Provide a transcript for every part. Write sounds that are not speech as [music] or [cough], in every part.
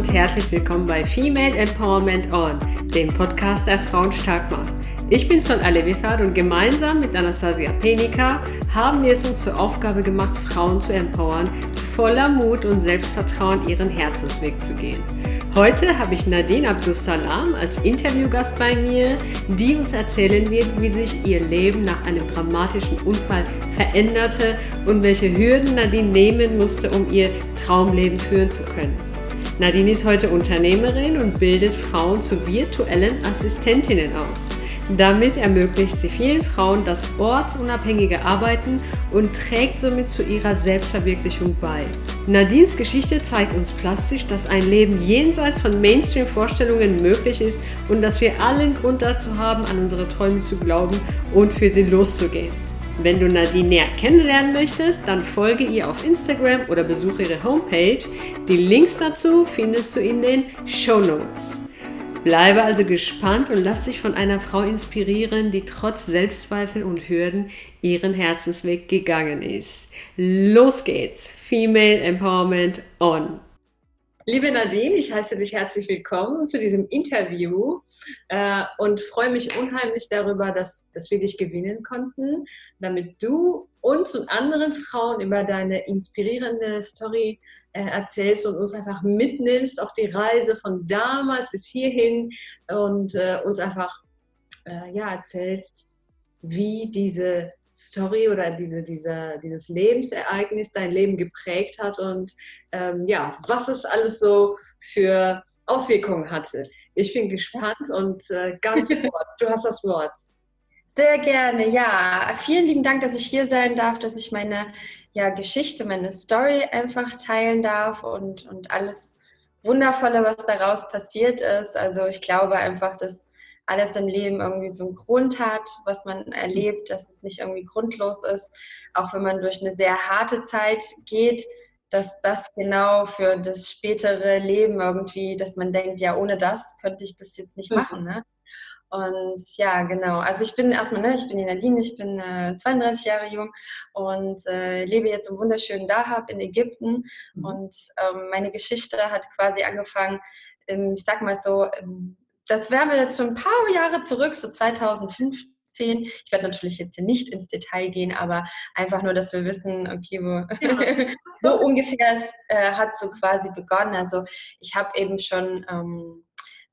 und herzlich willkommen bei Female Empowerment On, dem Podcast, der Frauen stark macht. Ich bin Son Alevifat und gemeinsam mit Anastasia Penica haben wir es uns zur Aufgabe gemacht, Frauen zu empowern, voller Mut und Selbstvertrauen ihren Herzensweg zu gehen. Heute habe ich Nadine Abdussalam als Interviewgast bei mir, die uns erzählen wird, wie sich ihr Leben nach einem dramatischen Unfall veränderte und welche Hürden Nadine nehmen musste, um ihr Traumleben führen zu können. Nadine ist heute Unternehmerin und bildet Frauen zu virtuellen Assistentinnen aus. Damit ermöglicht sie vielen Frauen das ortsunabhängige Arbeiten und trägt somit zu ihrer Selbstverwirklichung bei. Nadines Geschichte zeigt uns plastisch, dass ein Leben jenseits von Mainstream-Vorstellungen möglich ist und dass wir allen Grund dazu haben, an unsere Träume zu glauben und für sie loszugehen. Wenn du Nadine näher kennenlernen möchtest, dann folge ihr auf Instagram oder besuche ihre Homepage. Die Links dazu findest du in den Show Notes. Bleibe also gespannt und lass dich von einer Frau inspirieren, die trotz Selbstzweifel und Hürden ihren Herzensweg gegangen ist. Los geht's! Female Empowerment On! Liebe Nadine, ich heiße dich herzlich willkommen zu diesem Interview äh, und freue mich unheimlich darüber, dass, dass wir dich gewinnen konnten, damit du uns und anderen Frauen über deine inspirierende Story äh, erzählst und uns einfach mitnimmst auf die Reise von damals bis hierhin und äh, uns einfach äh, ja, erzählst, wie diese Story oder diese, diese, dieses Lebensereignis dein Leben geprägt hat und ähm, ja, was es alles so für Auswirkungen hatte. Ich bin gespannt und äh, ganz [laughs] Wort. Du hast das Wort. Sehr gerne, ja. Vielen lieben Dank, dass ich hier sein darf, dass ich meine ja, Geschichte, meine Story einfach teilen darf und, und alles Wundervolle, was daraus passiert ist. Also ich glaube einfach, dass alles im Leben irgendwie so einen Grund hat, was man erlebt, dass es nicht irgendwie grundlos ist, auch wenn man durch eine sehr harte Zeit geht, dass das genau für das spätere Leben irgendwie, dass man denkt, ja, ohne das könnte ich das jetzt nicht machen. Ne? Und ja, genau. Also ich bin erstmal, ne, ich bin die Nadine, ich bin äh, 32 Jahre jung und äh, lebe jetzt im wunderschönen Dahab in Ägypten. Mhm. Und ähm, meine Geschichte hat quasi angefangen, ähm, ich sag mal so, ähm, das wären wir jetzt schon ein paar Jahre zurück, so 2015. Ich werde natürlich jetzt hier nicht ins Detail gehen, aber einfach nur, dass wir wissen, okay, wo ja. [laughs] so ungefähr äh, hat so quasi begonnen. Also ich habe eben schon ähm,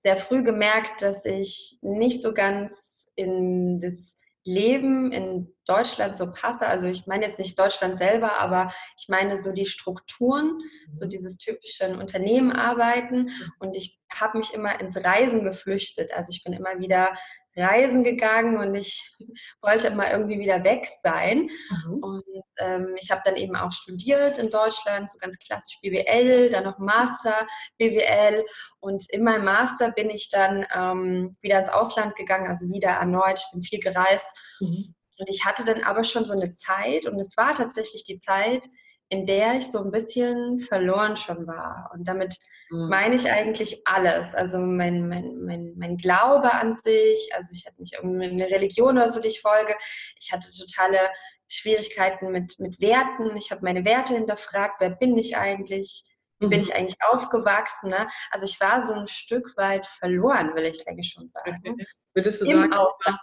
sehr früh gemerkt, dass ich nicht so ganz in das Leben in Deutschland so passe. Also ich meine jetzt nicht Deutschland selber, aber ich meine so die Strukturen, so mhm. dieses typische Unternehmen arbeiten. Und ich habe mich immer ins Reisen geflüchtet. Also ich bin immer wieder reisen gegangen und ich [laughs] wollte immer irgendwie wieder weg sein. Mhm. Und ähm, ich habe dann eben auch studiert in Deutschland, so ganz klassisch BWL, dann noch Master BWL. Und in meinem Master bin ich dann ähm, wieder ins Ausland gegangen, also wieder erneut. Ich bin viel gereist. Mhm. Und ich hatte dann aber schon so eine Zeit, und es war tatsächlich die Zeit, in der ich so ein bisschen verloren schon war. Und damit mhm. meine ich eigentlich alles. Also mein, mein, mein, mein Glaube an sich, also ich hatte nicht irgendeine Religion oder so, die ich folge. Ich hatte totale Schwierigkeiten mit, mit Werten. Ich habe meine Werte hinterfragt. Wer bin ich eigentlich? Wie bin mhm. ich eigentlich aufgewachsen? Ne? Also ich war so ein Stück weit verloren, will ich eigentlich schon sagen. [laughs] Würdest du Im sagen,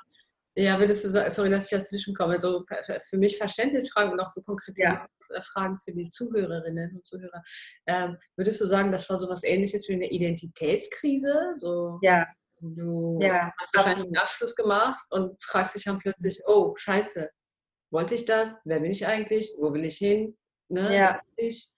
ja, würdest du sagen, sorry, dass ich dazwischen komme, so für mich Verständnisfragen und auch so konkrete ja. Fragen für die Zuhörerinnen und Zuhörer. Ähm, würdest du sagen, das war so was ähnliches wie eine Identitätskrise? So, ja. Du ja, hast wahrscheinlich einen Abschluss gemacht und fragst dich dann plötzlich, oh, scheiße, wollte ich das? Wer bin ich eigentlich? Wo will ich hin? Ne? Ja. Ich?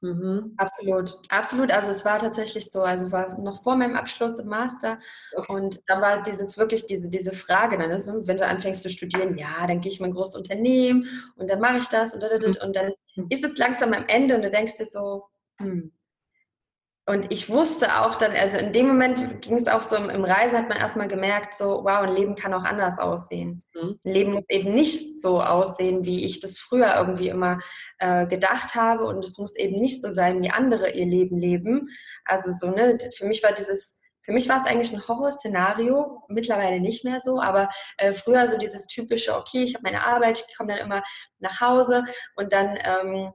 Mhm. Absolut, absolut. Also es war tatsächlich so, also war noch vor meinem Abschluss im Master okay. und da war dieses wirklich diese, diese Frage, dann, also wenn du anfängst zu studieren, ja, dann gehe ich mal ein großes Unternehmen und dann mache ich das und, und, und dann mhm. ist es langsam am Ende und du denkst dir so, hm, und ich wusste auch dann, also in dem Moment ging es auch so, im Reisen hat man erstmal gemerkt, so, wow, ein Leben kann auch anders aussehen. Mhm. Ein Leben muss eben nicht so aussehen, wie ich das früher irgendwie immer äh, gedacht habe. Und es muss eben nicht so sein, wie andere ihr Leben leben. Also so, ne, für mich war dieses, für mich war es eigentlich ein Horrorszenario, mittlerweile nicht mehr so, aber äh, früher so dieses typische, okay, ich habe meine Arbeit, ich komme dann immer nach Hause und dann... Ähm,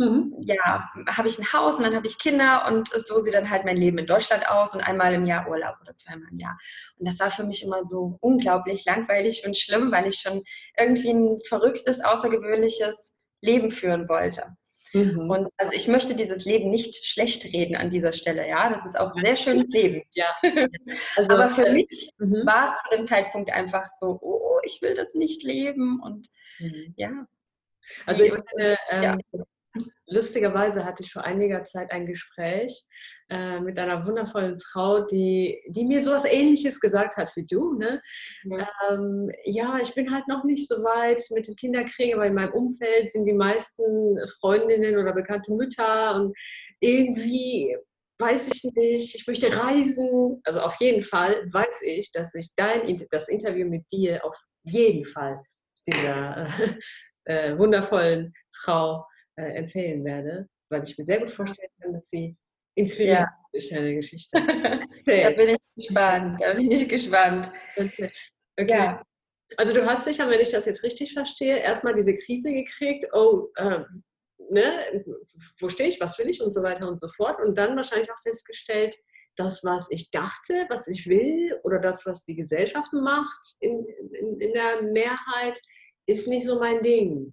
mhm. ja, habe ich ein Haus und dann habe ich Kinder und so sieht dann halt mein Leben in Deutschland aus und einmal im Jahr Urlaub oder zweimal im Jahr. Und das war für mich immer so unglaublich langweilig und schlimm, weil ich schon irgendwie ein verrücktes, außergewöhnliches Leben führen wollte. Mhm. Und also ich möchte dieses Leben nicht schlecht reden an dieser Stelle, ja. Das ist auch ein sehr schönes Leben. Ja. [laughs] Also, Aber für äh, mich mhm. war es zu dem Zeitpunkt einfach so, oh, ich will das nicht leben. Und mhm. ja. Also ich finde, ähm, ja. Lustigerweise hatte ich vor einiger Zeit ein Gespräch äh, mit einer wundervollen Frau, die, die mir sowas ähnliches gesagt hat wie du. Ne? Ja. Ähm, ja, ich bin halt noch nicht so weit mit dem Kinderkriegen, aber in meinem Umfeld sind die meisten Freundinnen oder bekannte Mütter und irgendwie weiß ich nicht, ich möchte reisen. Also auf jeden Fall weiß ich, dass ich dein, das Interview mit dir auf jeden Fall dieser [laughs] äh, wundervollen Frau äh, empfehlen werde, weil ich mir sehr gut vorstellen kann, dass sie inspiriert ja. durch deine Geschichte. [laughs] da bin ich gespannt, da bin ich gespannt. Okay. okay. Ja. Also du hast sicher, wenn ich das jetzt richtig verstehe, erstmal diese Krise gekriegt, oh, ähm, ne, wo stehe ich, was will ich und so weiter und so fort. Und dann wahrscheinlich auch festgestellt, das, was ich dachte, was ich will oder das, was die Gesellschaft macht in, in, in der Mehrheit, ist nicht so mein Ding.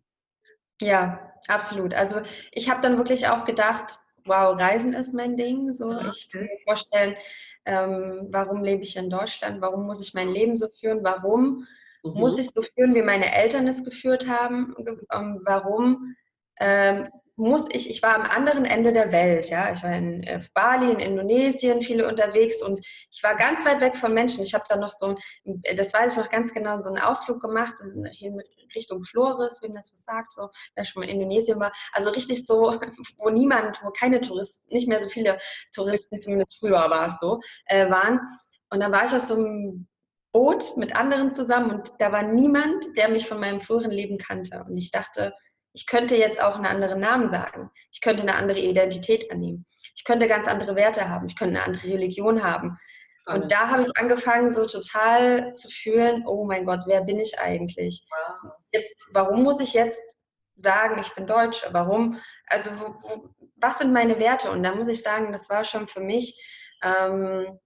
Ja, absolut. Also ich habe dann wirklich auch gedacht, wow, Reisen ist mein Ding. So, okay. ich kann mir vorstellen, ähm, warum lebe ich in Deutschland? Warum muss ich mein Leben so führen? Warum mhm. muss ich so führen, wie meine Eltern es geführt haben? Ähm, warum ähm, muss ich, ich war am anderen Ende der Welt, ja, ich war in äh, Bali, in Indonesien, viele unterwegs und ich war ganz weit weg von Menschen. Ich habe da noch so, das weiß ich noch ganz genau, so einen Ausflug gemacht in Richtung Flores, wenn das was sagt, so, wer schon mal in Indonesien war. Also richtig so, [laughs] wo niemand, wo keine Touristen, nicht mehr so viele Touristen, zumindest früher war es so, äh, waren. Und dann war ich auf so einem Boot mit anderen zusammen und da war niemand, der mich von meinem früheren Leben kannte. Und ich dachte, ich könnte jetzt auch einen anderen Namen sagen. Ich könnte eine andere Identität annehmen. Ich könnte ganz andere Werte haben. Ich könnte eine andere Religion haben. Und da habe ich angefangen, so total zu fühlen, oh mein Gott, wer bin ich eigentlich? Jetzt, warum muss ich jetzt sagen, ich bin Deutsch? Warum? Also, wo, was sind meine Werte? Und da muss ich sagen, das war schon für mich ähm,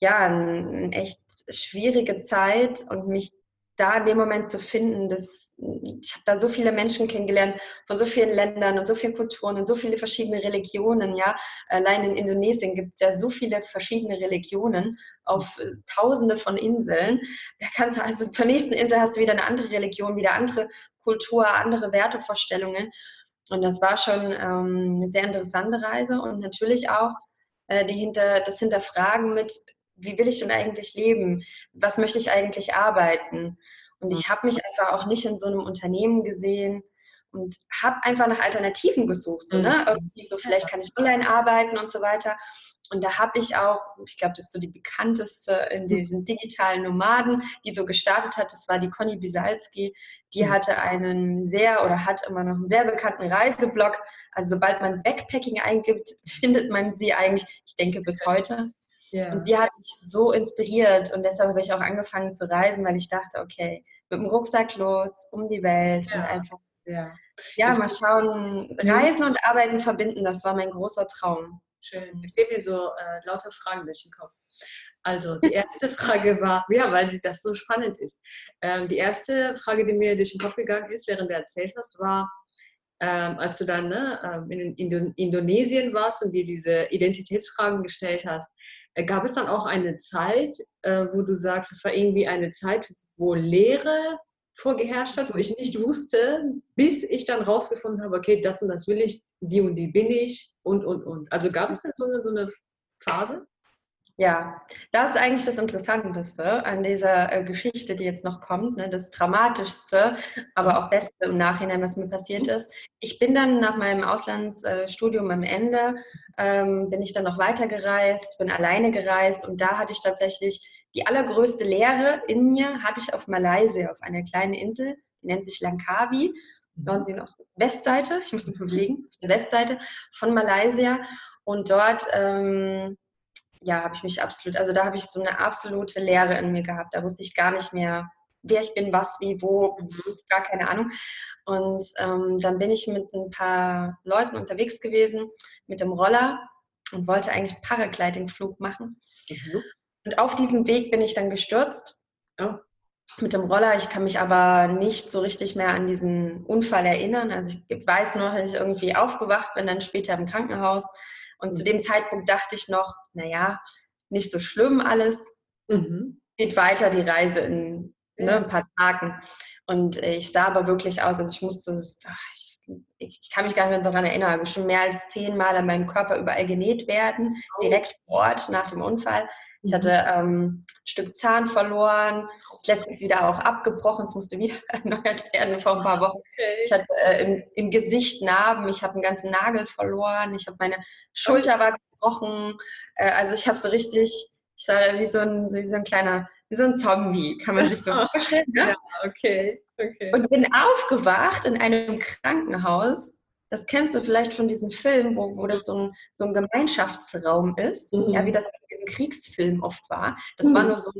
ja eine ein echt schwierige Zeit und mich da in dem Moment zu finden, dass ich habe da so viele Menschen kennengelernt von so vielen Ländern und so vielen Kulturen und so viele verschiedene Religionen. Ja, allein in Indonesien gibt es ja so viele verschiedene Religionen auf äh, Tausende von Inseln. Da kannst du also zur nächsten Insel hast du wieder eine andere Religion, wieder andere Kultur, andere Wertevorstellungen. Und das war schon ähm, eine sehr interessante Reise und natürlich auch äh, die hinter, das Hinterfragen mit, wie will ich denn eigentlich leben? Was möchte ich eigentlich arbeiten? Und ich habe mich einfach auch nicht in so einem Unternehmen gesehen und habe einfach nach Alternativen gesucht. So, ne? Mhm. Irgendwie so, vielleicht kann ich online arbeiten und so weiter. Und da habe ich auch, ich glaube, das ist so die bekannteste in diesen digitalen Nomaden, die so gestartet hat, das war die Conny Bisalski. Die mhm. hatte einen sehr oder hat immer noch einen sehr bekannten Reiseblog. Also sobald man Backpacking eingibt, [laughs] findet man sie eigentlich, ich denke bis heute. Yeah. Und sie hat mich so inspiriert und deshalb habe ich auch angefangen zu reisen, weil ich dachte, okay, mit dem Rucksack los, um die Welt ja. und einfach, ja, ja mal schauen, mhm. Reisen und Arbeiten verbinden, das war mein großer Traum. Schön. Ich gebe mir so äh, lauter Fragen durch den Kopf. Also die erste [laughs] Frage war, ja, weil das so spannend ist. Ähm, die erste Frage, die mir durch den Kopf gegangen ist, während du erzählt hast, war, ähm, als du dann ne, ähm, in Indo Indonesien warst und dir diese Identitätsfragen gestellt hast, gab es dann auch eine Zeit, äh, wo du sagst, es war irgendwie eine Zeit, wo Lehre vorgeherrscht hat, wo ich nicht wusste, bis ich dann rausgefunden habe, okay, das und das will ich, die und die bin ich und, und, und. Also gab es denn so eine, so eine Phase? Ja, das ist eigentlich das Interessanteste an dieser äh, Geschichte, die jetzt noch kommt, ne? das Dramatischste, aber auch Beste im Nachhinein, was mir passiert ist. Ich bin dann nach meinem Auslandsstudium am Ende, ähm, bin ich dann noch weitergereist, bin alleine gereist und da hatte ich tatsächlich die allergrößte Lehre in mir, hatte ich auf Malaysia, auf einer kleinen Insel, die nennt sich Langkawi. Sie auf der Westseite, ich muss mich überlegen, auf der Westseite von Malaysia. Und dort ähm, ja, habe ich mich absolut, also da habe ich so eine absolute Leere in mir gehabt. Da wusste ich gar nicht mehr, wer ich bin, was, wie, wo, gar keine Ahnung. Und ähm, dann bin ich mit ein paar Leuten unterwegs gewesen, mit dem Roller und wollte eigentlich Paragliding-Flug machen. Mhm. Und auf diesem Weg bin ich dann gestürzt. Oh. Mit dem Roller. Ich kann mich aber nicht so richtig mehr an diesen Unfall erinnern. Also ich weiß nur, dass ich irgendwie aufgewacht bin, dann später im Krankenhaus. Und mhm. zu dem Zeitpunkt dachte ich noch, naja, nicht so schlimm alles. Mhm. Geht weiter die Reise in ne, ein paar Tagen. Und ich sah aber wirklich aus, also ich musste, ach, ich, ich, kann mich gar nicht mehr daran erinnern, schon mehr als zehnmal an meinem Körper überall genäht werden, oh. direkt vor Ort nach dem Unfall. Ich hatte mhm. ähm, ein Stück Zahn verloren, ist wieder auch abgebrochen, es musste wieder [laughs] erneuert werden vor ein paar Wochen. Okay. Ich hatte äh, im, im, Gesicht Narben, ich habe einen ganzen Nagel verloren, ich habe meine Schulter war gebrochen. Äh, also ich habe so richtig, ich sah wie so ein, wie so ein kleiner wie so ein Zombie, kann man sich so [laughs] vorstellen. Ne? Ja, okay, okay. Und bin aufgewacht in einem Krankenhaus. Das kennst du vielleicht von diesem Film, wo, wo das so ein, so ein Gemeinschaftsraum ist, mhm. ja, wie das in diesem Kriegsfilm oft war. Das mhm. war nur so,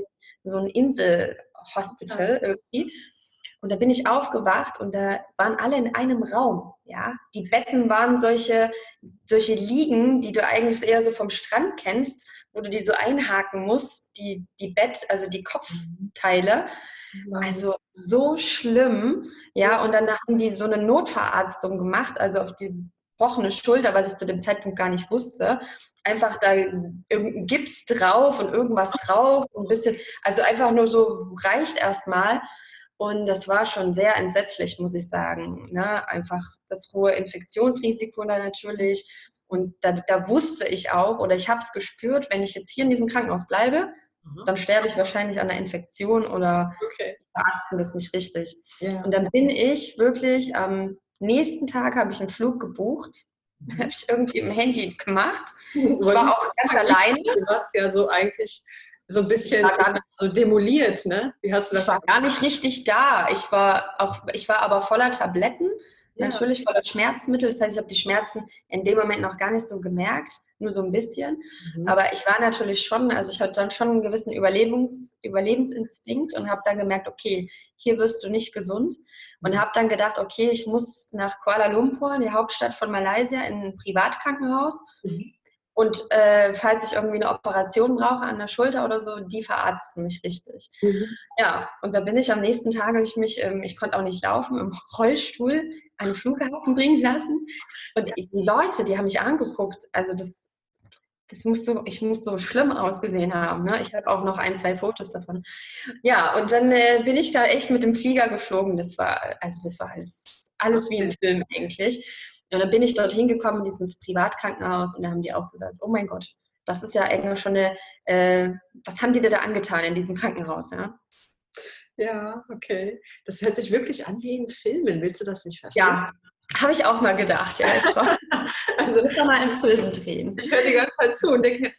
so ein Inselhospital irgendwie. Und da bin ich aufgewacht und da waren alle in einem Raum. Ja, die Betten waren solche, solche Liegen, die du eigentlich eher so vom Strand kennst, wo du die so einhaken musst, die, die Bett, also die Kopfteile. Also so schlimm. Ja, und dann haben die so eine Notverarztung gemacht, also auf diese gebrochene Schulter, was ich zu dem Zeitpunkt gar nicht wusste. Einfach da irgendein Gips drauf und irgendwas drauf und ein bisschen, also einfach nur so reicht erstmal. Und das war schon sehr entsetzlich, muss ich sagen. Ne? Einfach das hohe Infektionsrisiko da natürlich und da, da wusste ich auch oder ich habe es gespürt, wenn ich jetzt hier in diesem Krankenhaus bleibe, mhm. dann sterbe ich wahrscheinlich an einer Infektion oder [laughs] okay. verarzten das nicht richtig. Ja. Und dann bin ich wirklich am nächsten Tag habe ich einen Flug gebucht. [laughs] Mhm. Habe ich irgendwie im Handy gemacht. [laughs] Ich war auch ganz alleine. Du warst ja so eigentlich so ein bisschen so demoliert, ne? Wie hast du das? Ich war gar nicht richtig da. Ich war auch, ich war aber voller Tabletten ja. natürlich voller Schmerzmittel. Das heißt, ich habe die Schmerzen in dem Moment noch gar nicht so gemerkt, nur so ein bisschen. Mhm. Aber ich war natürlich schon, also ich hatte dann schon einen gewissen Überlebens, Überlebensinstinkt und habe dann gemerkt, okay, hier wirst du nicht gesund. Und habe dann gedacht, okay, ich muss nach Kuala Lumpur, die Hauptstadt von Malaysia, in ein Privatkrankenhaus. Mhm. Und äh, falls ich irgendwie eine Operation brauche an der Schulter oder so, die verarzten mich richtig. Mhm. Ja, und da bin ich am nächsten Tag, ich mich, ähm, ich konnte auch nicht laufen, im [laughs] Rollstuhl an den Flughafen bringen lassen. Und die Leute, die haben mich angeguckt, also das, das muss so, ich muss so schlimm ausgesehen haben. Ne? Ich habe auch noch ein, zwei Fotos davon. Ja, und dann äh, bin ich da echt mit dem Flieger geflogen. Das war, also das war alles, alles wie im Film eigentlich. Und dann bin ich dort hingekommen in dieses Privatkrankenhaus und da haben die auch gesagt, oh mein Gott, das ist ja eigentlich schon eine, äh, was haben die dir da angetan in diesem Krankenhaus, ja? Ja, okay. Das hört sich wirklich an wie in Filmen. Willst du das nicht verstehen? Ja, habe ich auch mal gedacht. Ja, [laughs] also, mal einen Film drehen. Ich höre die ganze Zeit zu und denke,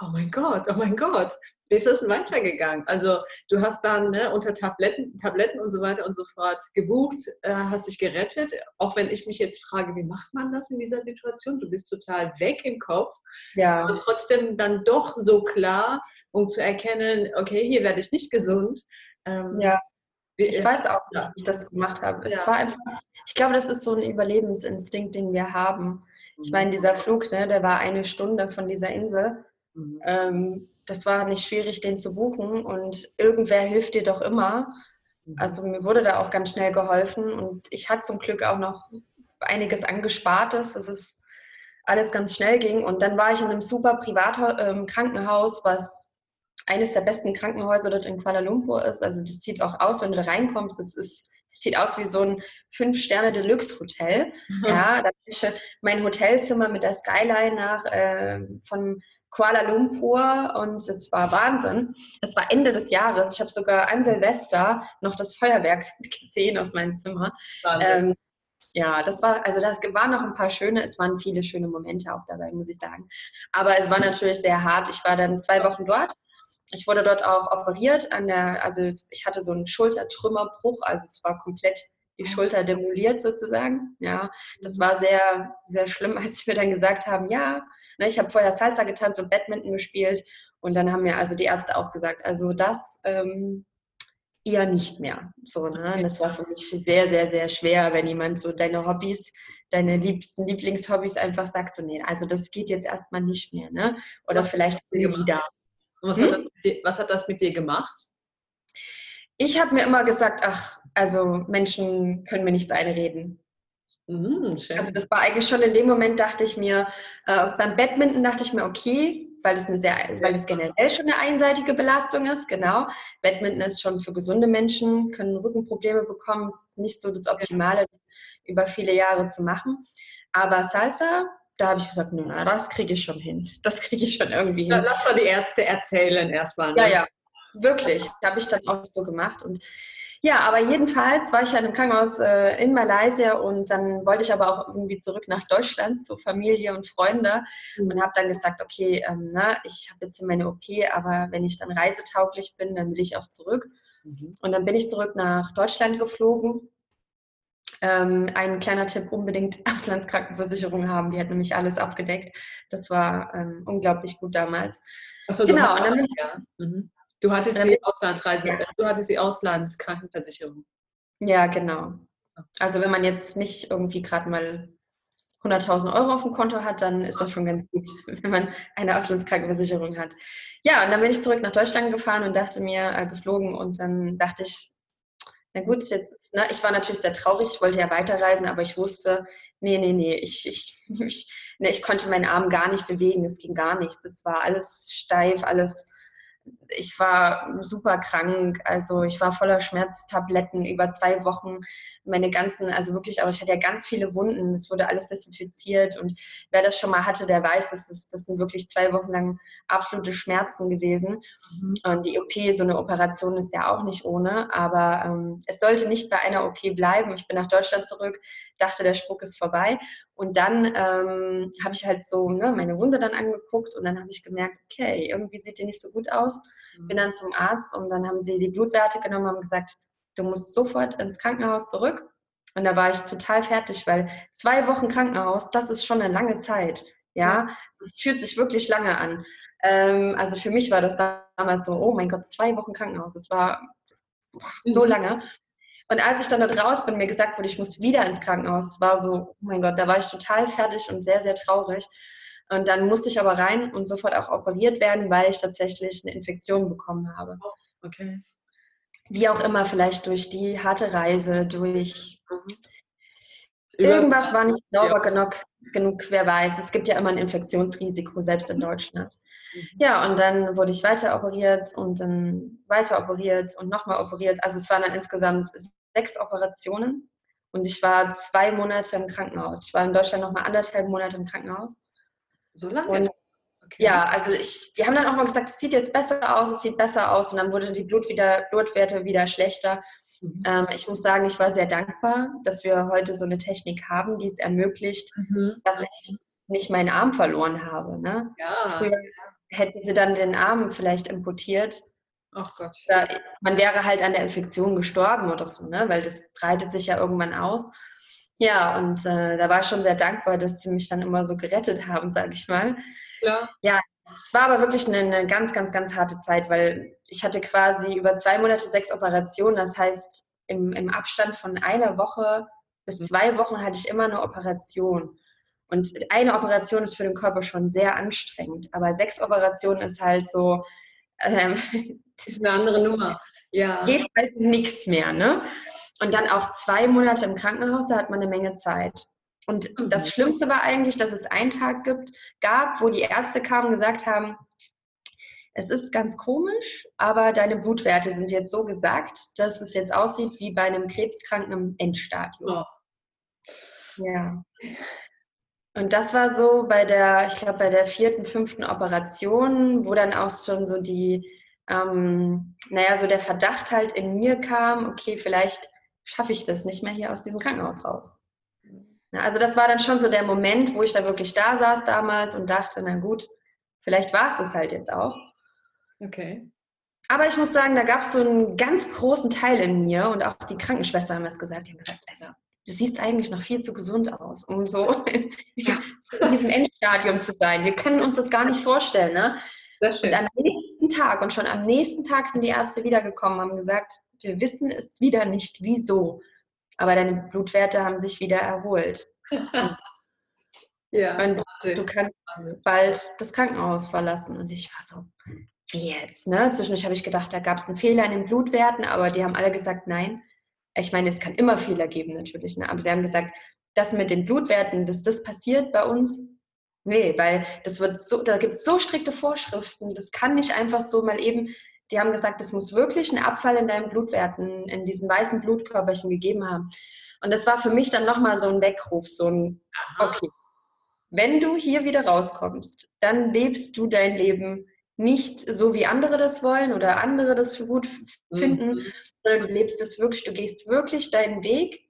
oh mein Gott, oh mein Gott, wie ist das denn weitergegangen? Also du hast dann ne, unter Tabletten, Tabletten und so weiter und so fort gebucht, äh, hast dich gerettet. Auch wenn ich mich jetzt frage, wie macht man das in dieser Situation? Du bist total weg im Kopf. Ja. Aber trotzdem dann doch so klar, um zu erkennen, okay, hier werde ich nicht gesund. Ähm, ja. Ich weiß auch nicht, wie ich das gemacht habe. Es ja. war einfach, ich glaube, das ist so ein Überlebensinstinkt, den wir haben. Ich meine, dieser Flug, ne, der war eine Stunde von dieser Insel. Mhm. Ähm, das war nicht schwierig, den zu buchen und irgendwer hilft dir doch immer. Mhm. Also mir wurde da auch ganz schnell geholfen und ich hatte zum Glück auch noch einiges angespartes, dass es alles ganz schnell ging. Und dann war ich in einem super Privatkrankenhaus, ähm, was eines der besten Krankenhäuser dort in Kuala Lumpur ist. Also das sieht auch aus, wenn du da reinkommst, es ist sieht aus wie so ein Fünf-Sterne-Deluxe-Hotel. [laughs] Ja, da ist mein Hotelzimmer mit der Skyline nach äh, von Kuala Lumpur und es war Wahnsinn. Es war Ende des Jahres. Ich habe sogar an Silvester noch das Feuerwerk [laughs] gesehen aus meinem Zimmer. Ähm, ja, das war, also das waren noch ein paar schöne, es waren viele schöne Momente auch dabei, muss ich sagen. Aber es war natürlich sehr hart. Ich war dann zwei Wochen dort. Ich wurde dort auch operiert an der, also ich hatte so einen Schultertrümmerbruch, also es war komplett die ah. Schulter demoliert sozusagen. Ja, das war sehr, sehr schlimm, [laughs] als wir dann gesagt haben, ja, ich habe vorher Salsa getanzt und Badminton gespielt und dann haben mir also die Ärzte auch gesagt, also das, ähm, eher nicht mehr. So, ne? Das war für mich sehr, sehr, sehr schwer, wenn jemand so deine Hobbys, deine liebsten Lieblingshobbys einfach sagt, so, nee, also das geht jetzt erstmal nicht mehr, ne? Oder was vielleicht wieder. Was, hm? hat dir, was hat das mit dir gemacht? Ich habe mir immer gesagt, ach, also Menschen können mir nichts einreden. Mhm, also das war eigentlich schon in dem Moment, dachte ich mir, äh, beim Badminton dachte ich mir, okay, weil es, eine sehr, weil es generell schon eine einseitige Belastung ist, genau. Badminton ist schon für gesunde Menschen, können Rückenprobleme bekommen, ist nicht so das Optimale, das über viele Jahre zu machen. Aber Salsa, da habe ich gesagt, na, das kriege ich schon hin. Das kriege ich schon irgendwie hin. Lass mal die Ärzte erzählen erstmal. Ne? Ja, ja, wirklich. Habe ich dann auch so gemacht. Und ja, aber jedenfalls war ich ja im Krankenhaus äh, in Malaysia und dann wollte ich aber auch irgendwie zurück nach Deutschland, zu Familie und Freunde mhm. und habe dann gesagt, okay, ähm, na, ich habe jetzt hier meine OP, aber wenn ich dann reisetauglich bin, dann will ich auch zurück. Mhm. Und dann bin ich zurück nach Deutschland geflogen. Ähm, ein kleiner Tipp, unbedingt [laughs] Auslandskrankenversicherung haben, die hat nämlich alles abgedeckt. Das war ähm, unglaublich gut damals. Achso, genau, und dann bin ich, ja. Mhm. Du hattest die Auslandsreise, ja. du hattest die Auslandskrankenversicherung. Ja, genau. Also wenn man jetzt nicht irgendwie gerade mal 100.000 Euro auf dem Konto hat, dann ist das schon ganz gut, wenn man eine Auslandskrankenversicherung hat. Ja, und dann bin ich zurück nach Deutschland gefahren und dachte mir, äh, geflogen und dann dachte ich, na gut, jetzt, ne, ich war natürlich sehr traurig, ich wollte ja weiterreisen, aber ich wusste, nee, nee, nee, ich, ich, [laughs] ich, ne, ich konnte meinen Arm gar nicht bewegen, es ging gar nichts. Es war alles steif, alles ich war super krank, also ich war voller Schmerztabletten über zwei Wochen. Meine ganzen, also wirklich, aber ich hatte ja ganz viele Wunden. Es wurde alles desinfiziert und wer das schon mal hatte, der weiß, das, ist, das sind wirklich zwei Wochen lang absolute Schmerzen gewesen. Mhm. Und die OP, so eine Operation ist ja auch nicht ohne, aber ähm, es sollte nicht bei einer OP bleiben. Ich bin nach Deutschland zurück, dachte, der Spuck ist vorbei und dann ähm, habe ich halt so ne, meine Wunde dann angeguckt und dann habe ich gemerkt, okay, irgendwie sieht die nicht so gut aus. Mhm. Bin dann zum Arzt und dann haben sie die Blutwerte genommen und haben gesagt, du musst sofort ins Krankenhaus zurück. Und da war ich total fertig, weil zwei Wochen Krankenhaus, das ist schon eine lange Zeit. Ja, das fühlt sich wirklich lange an. Ähm, also für mich war das damals so, oh mein Gott, zwei Wochen Krankenhaus. Das war boah, so mhm. lange. Und als ich dann da raus bin, mir gesagt wurde, ich muss wieder ins Krankenhaus, war so, oh mein Gott, da war ich total fertig und sehr, sehr traurig. Und dann musste ich aber rein und sofort auch operiert werden, weil ich tatsächlich eine Infektion bekommen habe. Oh, okay. Wie auch immer, vielleicht durch die harte Reise, durch mhm. irgendwas war nicht sauber ja. genug, genug, wer weiß. Es gibt ja immer ein Infektionsrisiko, selbst in Deutschland. Mhm. Ja, und dann wurde ich weiter operiert und dann weiter operiert und nochmal operiert. Also es waren dann insgesamt sechs Operationen und ich war zwei Monate im Krankenhaus. Ich war in Deutschland nochmal anderthalb Monate im Krankenhaus. So lange? Und okay. Ja, also ich, die haben dann auch mal gesagt, es sieht jetzt besser aus, es sieht besser aus und dann wurden die Blut wieder, Blutwerte wieder schlechter. Mhm. Ähm, ich muss sagen, ich war sehr dankbar, dass wir heute so eine Technik haben, die es ermöglicht, mhm. dass ich nicht meinen Arm verloren habe. Ne? Ja. Früher hätten sie dann den Arm vielleicht imputiert. Ach Gott. Oder man wäre halt an der Infektion gestorben oder so, ne? weil das breitet sich ja irgendwann aus. Ja, und äh, da war ich schon sehr dankbar, dass sie mich dann immer so gerettet haben, sage ich mal. Ja. ja, es war aber wirklich eine, eine, ganz, ganz, ganz harte Zeit, weil ich hatte quasi über zwei Monate sechs Operationen. Das heißt, im, im Abstand von einer Woche bis mhm. zwei Wochen hatte ich immer eine Operation. Und eine Operation ist für den Körper schon sehr anstrengend, aber sechs Operationen ist halt so. Ähm, das ist eine andere Nummer. Ja. Geht halt nichts mehr, ne? Und dann auch zwei Monate im Krankenhaus, da hat man eine Menge Zeit. Und mhm. das Schlimmste war eigentlich, dass es einen Tag gibt, gab, wo die Ärzte kamen und gesagt haben, es ist ganz komisch, aber deine Blutwerte sind jetzt so gesagt, dass es jetzt aussieht wie bei einem Krebskranken im Endstadium. Oh. Ja. Und das war so bei der, ich glaube, bei der vierten, fünften Operation, wo dann auch schon so die, ähm, naja, so der Verdacht halt in mir kam, okay, vielleicht schaffe ich das nicht mehr hier aus diesem Krankenhaus raus. Ja, also das war dann schon so der Moment, wo ich da wirklich da saß damals und dachte, na gut, vielleicht war es das halt jetzt auch. Okay. Aber ich muss sagen, da gab es so einen ganz großen Teil in mir und auch die Krankenschwester haben das gesagt. Die haben gesagt, also du siehst eigentlich noch viel zu gesund aus, um so [laughs] in diesem Endstadium zu sein. Wir können uns das gar nicht vorstellen. Ne? Und am nächsten Tag und schon am nächsten Tag sind die Ärzte wiedergekommen, haben gesagt, wir wissen es wieder nicht, wieso. Aber deine Blutwerte haben sich wieder erholt. ja. Und du kannst bald das Krankenhaus verlassen. Und ich war so, wie jetzt? Ne? Zwischendurch habe ich gedacht, da gab es einen Fehler in den Blutwerten, aber die haben alle gesagt, nein. Ich meine, es kann immer Fehler geben natürlich, ne? aber sie haben gesagt, das mit den Blutwerten, dass das passiert bei uns, nee, weil das wird so, da gibt es so strikte Vorschriften, das kann nicht einfach so mal eben, die haben gesagt, es muss wirklich einen Abfall in deinen Blutwerten, in diesen weißen Blutkörperchen gegeben haben. Und das war für mich dann nochmal so ein Weckruf, so ein, okay, wenn du hier wieder rauskommst, dann lebst du dein Leben nicht so, wie andere das wollen oder andere das für gut finden, mhm. sondern du lebst es wirklich, du gehst wirklich deinen Weg,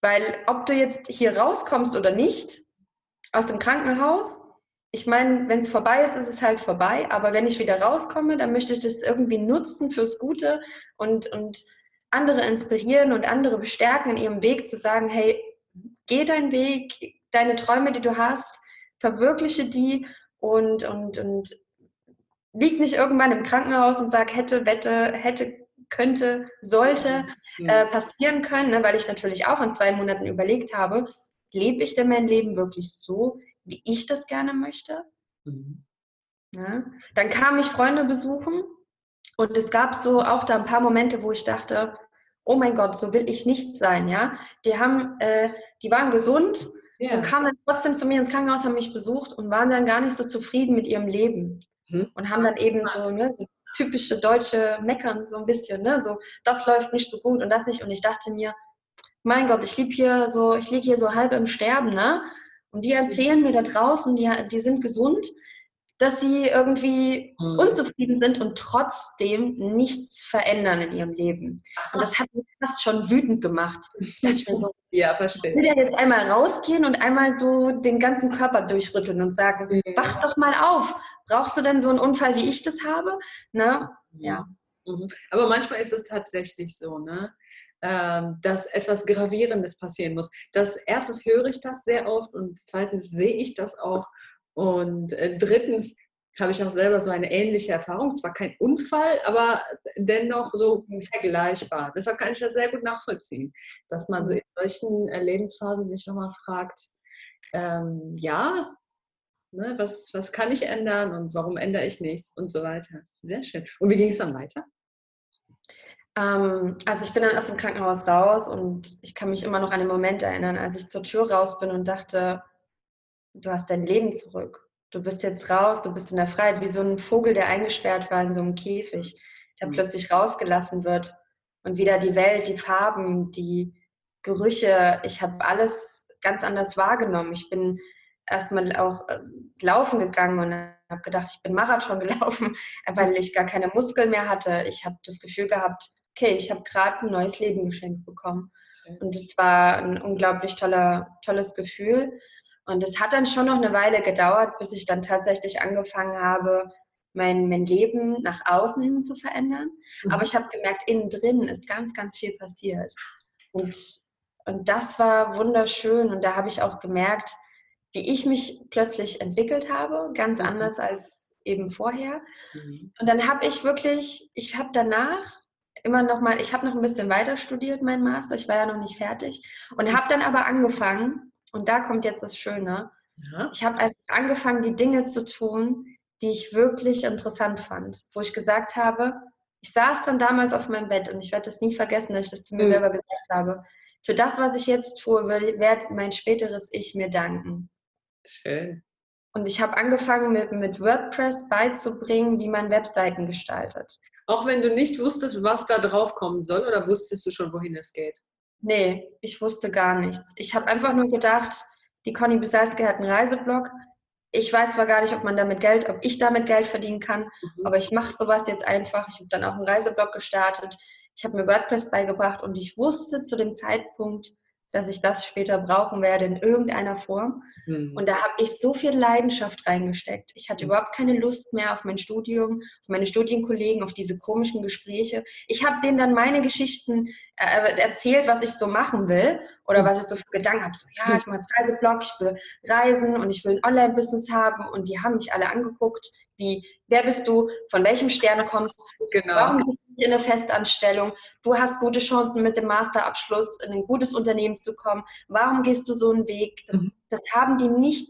weil ob du jetzt hier rauskommst oder nicht aus dem Krankenhaus, ich meine, wenn es vorbei ist, ist es halt vorbei, aber wenn ich wieder rauskomme, dann möchte ich das irgendwie nutzen fürs Gute und, und andere inspirieren und andere bestärken in ihrem Weg zu sagen, hey, geh deinen Weg, deine Träume, die du hast, verwirkliche die und, und, und liegt nicht irgendwann im Krankenhaus und sagt, hätte, wette, hätte, könnte, sollte mhm. äh, passieren können, ne, weil ich natürlich auch in zwei Monaten überlegt habe, lebe ich denn mein Leben wirklich so, wie ich das gerne möchte? Mhm. Ja. Dann kam ich Freunde besuchen und es gab so auch da ein paar Momente, wo ich dachte, oh mein Gott, so will ich nicht sein, ja. Die haben, äh, die waren gesund yeah. und kamen dann trotzdem zu mir ins Krankenhaus, haben mich besucht und waren dann gar nicht so zufrieden mit ihrem Leben mhm. und haben dann eben so, ne, so typische deutsche Meckern so ein bisschen, ne, so das läuft nicht so gut und das nicht und ich dachte mir, mein Gott, ich lieb hier so, ich liege hier so halb im Sterben, ne? Und die erzählen mir da draußen, die, die sind gesund dass sie irgendwie mhm. unzufrieden sind und trotzdem nichts verändern in ihrem Leben. Aha. Und das hat mich fast schon wütend gemacht. Ich so, ja, verstehe. Ich will ja jetzt einmal rausgehen und einmal so den ganzen Körper durchrütteln und sagen, mhm. wach doch mal auf. Brauchst du denn so einen Unfall, wie ich das habe? Ne? Ja. Mhm. Aber manchmal ist es tatsächlich so, ne? Ähm, dass etwas Gravierendes passieren muss. Das erstens höre ich das sehr oft und zweitens sehe ich das auch und äh, drittens habe ich auch selber so eine ähnliche Erfahrung. Zwar kein Unfall, aber dennoch so vergleichbar. Deshalb kann ich das sehr gut nachvollziehen, dass man so in solchen äh, Lebensphasen sich nochmal fragt, ähm, ja, ne, was, was kann ich ändern und warum ändere ich nichts und so weiter. Sehr schön. Und wie ging es dann weiter? Ähm, also ich bin dann aus dem Krankenhaus raus und ich kann mich immer noch an den Moment erinnern, als ich zur Tür raus bin und dachte, du hast dein Leben zurück. Du bist jetzt raus, du bist in der Freiheit, wie so ein Vogel, der eingesperrt war in so einem Käfig, der mhm. plötzlich rausgelassen wird. Und wieder die Welt, die Farben, die Gerüche, ich habe alles ganz anders wahrgenommen. Ich bin erstmal auch äh, laufen gegangen und habe gedacht, ich bin Marathon [laughs] gelaufen, weil ich gar keine Muskeln mehr hatte. Ich habe das Gefühl gehabt, okay, ich habe gerade ein neues Leben geschenkt bekommen. Und es war ein unglaublich toller, tolles Gefühl. Und es hat dann schon noch eine Weile gedauert, bis ich dann tatsächlich angefangen habe, mein, mein Leben nach außen hin zu verändern. Mhm. Aber ich habe gemerkt, innen drin ist ganz, ganz viel passiert. Und, und das war wunderschön. Und da habe ich auch gemerkt, wie ich mich plötzlich entwickelt habe, ganz mhm. anders als eben vorher. Mhm. Und dann habe ich wirklich, ich habe danach immer noch mal, ich habe noch ein bisschen weiter studiert, mein Master, ich war ja noch nicht fertig und habe dann aber angefangen, und da kommt jetzt das Schöne. Ja. Ich habe einfach angefangen, die Dinge zu tun, die ich wirklich interessant fand, wo ich gesagt habe, ich saß dann damals auf meinem Bett und ich werde das nie vergessen, dass ich das zu mir mhm. selber gesagt habe. Für das, was ich jetzt tue, wird mein späteres Ich mir danken. Schön. Und ich habe angefangen, mit, mit WordPress beizubringen, wie man Webseiten gestaltet. Auch wenn du nicht wusstest, was da drauf kommen soll, oder wusstest du schon, wohin es geht? Nee, ich wusste gar nichts. Ich habe einfach nur gedacht, die Conny Bisalski hat einen Reiseblog. Ich weiß zwar gar nicht, ob man damit Geld, ob ich damit Geld verdienen kann, mhm. aber ich mache sowas jetzt einfach. Ich habe dann auch einen Reiseblog gestartet. Ich habe mir WordPress beigebracht und ich wusste zu dem Zeitpunkt, dass ich das später brauchen werde in irgendeiner Form. Mhm. Und da habe ich so viel Leidenschaft reingesteckt. Ich hatte mhm. überhaupt keine Lust mehr auf mein Studium, auf meine Studienkollegen, auf diese komischen Gespräche. Ich habe denen dann meine Geschichten äh, erzählt, was ich so machen will oder Mhm. was ich so für Gedanken habe. So, ja, ich mache jetzt Reiseblog, ich will reisen und ich will ein Online-Business haben und die haben mich alle angeguckt, wie, wer bist du, von welchem Stern kommst du, Genau. warum bist du nicht in eine Festanstellung, du hast gute Chancen mit dem Masterabschluss in ein gutes Unternehmen zu kommen, warum gehst du so einen Weg? Das, Mhm. das haben die nicht,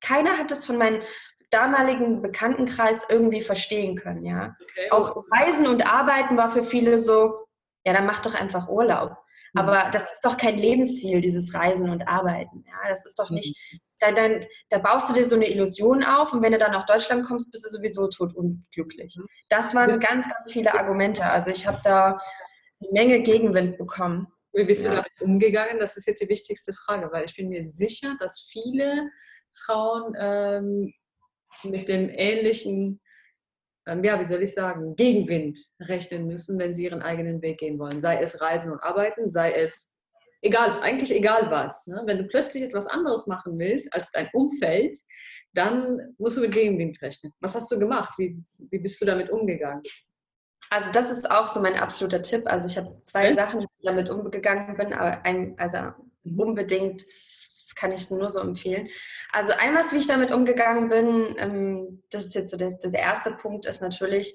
keiner hat das von meinem damaligen Bekanntenkreis irgendwie verstehen können, ja. Okay. Auch Reisen und Arbeiten war für viele so, ja, dann mach doch einfach Urlaub. Mhm. Aber das ist doch kein Lebensziel, dieses Reisen und Arbeiten. Ja, das ist doch Mhm. nicht, dann, dann, da baust du dir so eine Illusion auf und wenn du dann nach Deutschland kommst, bist du sowieso tot unglücklich. Mhm. Das waren ganz, ganz viele Argumente. Also ich habe da eine Menge Gegenwind bekommen. Wie bist du Ja. damit umgegangen? Das ist jetzt die wichtigste Frage, weil ich bin mir sicher, dass viele Frauen ähm, mit dem ähnlichen, ähm, ja, wie soll ich sagen, Gegenwind rechnen müssen, wenn sie ihren eigenen Weg gehen wollen. Sei es Reisen und Arbeiten, sei es egal, eigentlich egal was. Ne? Wenn du plötzlich etwas anderes machen willst als dein Umfeld, dann musst du mit Gegenwind rechnen. Was hast du gemacht? Wie, wie bist du damit umgegangen? Also das ist auch so mein absoluter Tipp. Also ich habe zwei Okay. Sachen, wie ich damit umgegangen bin, aber ein, also Mhm. unbedingt, kann ich nur so empfehlen. Also einmal, wie ich damit umgegangen bin, ähm, das ist jetzt so der, der erste Punkt, ist natürlich,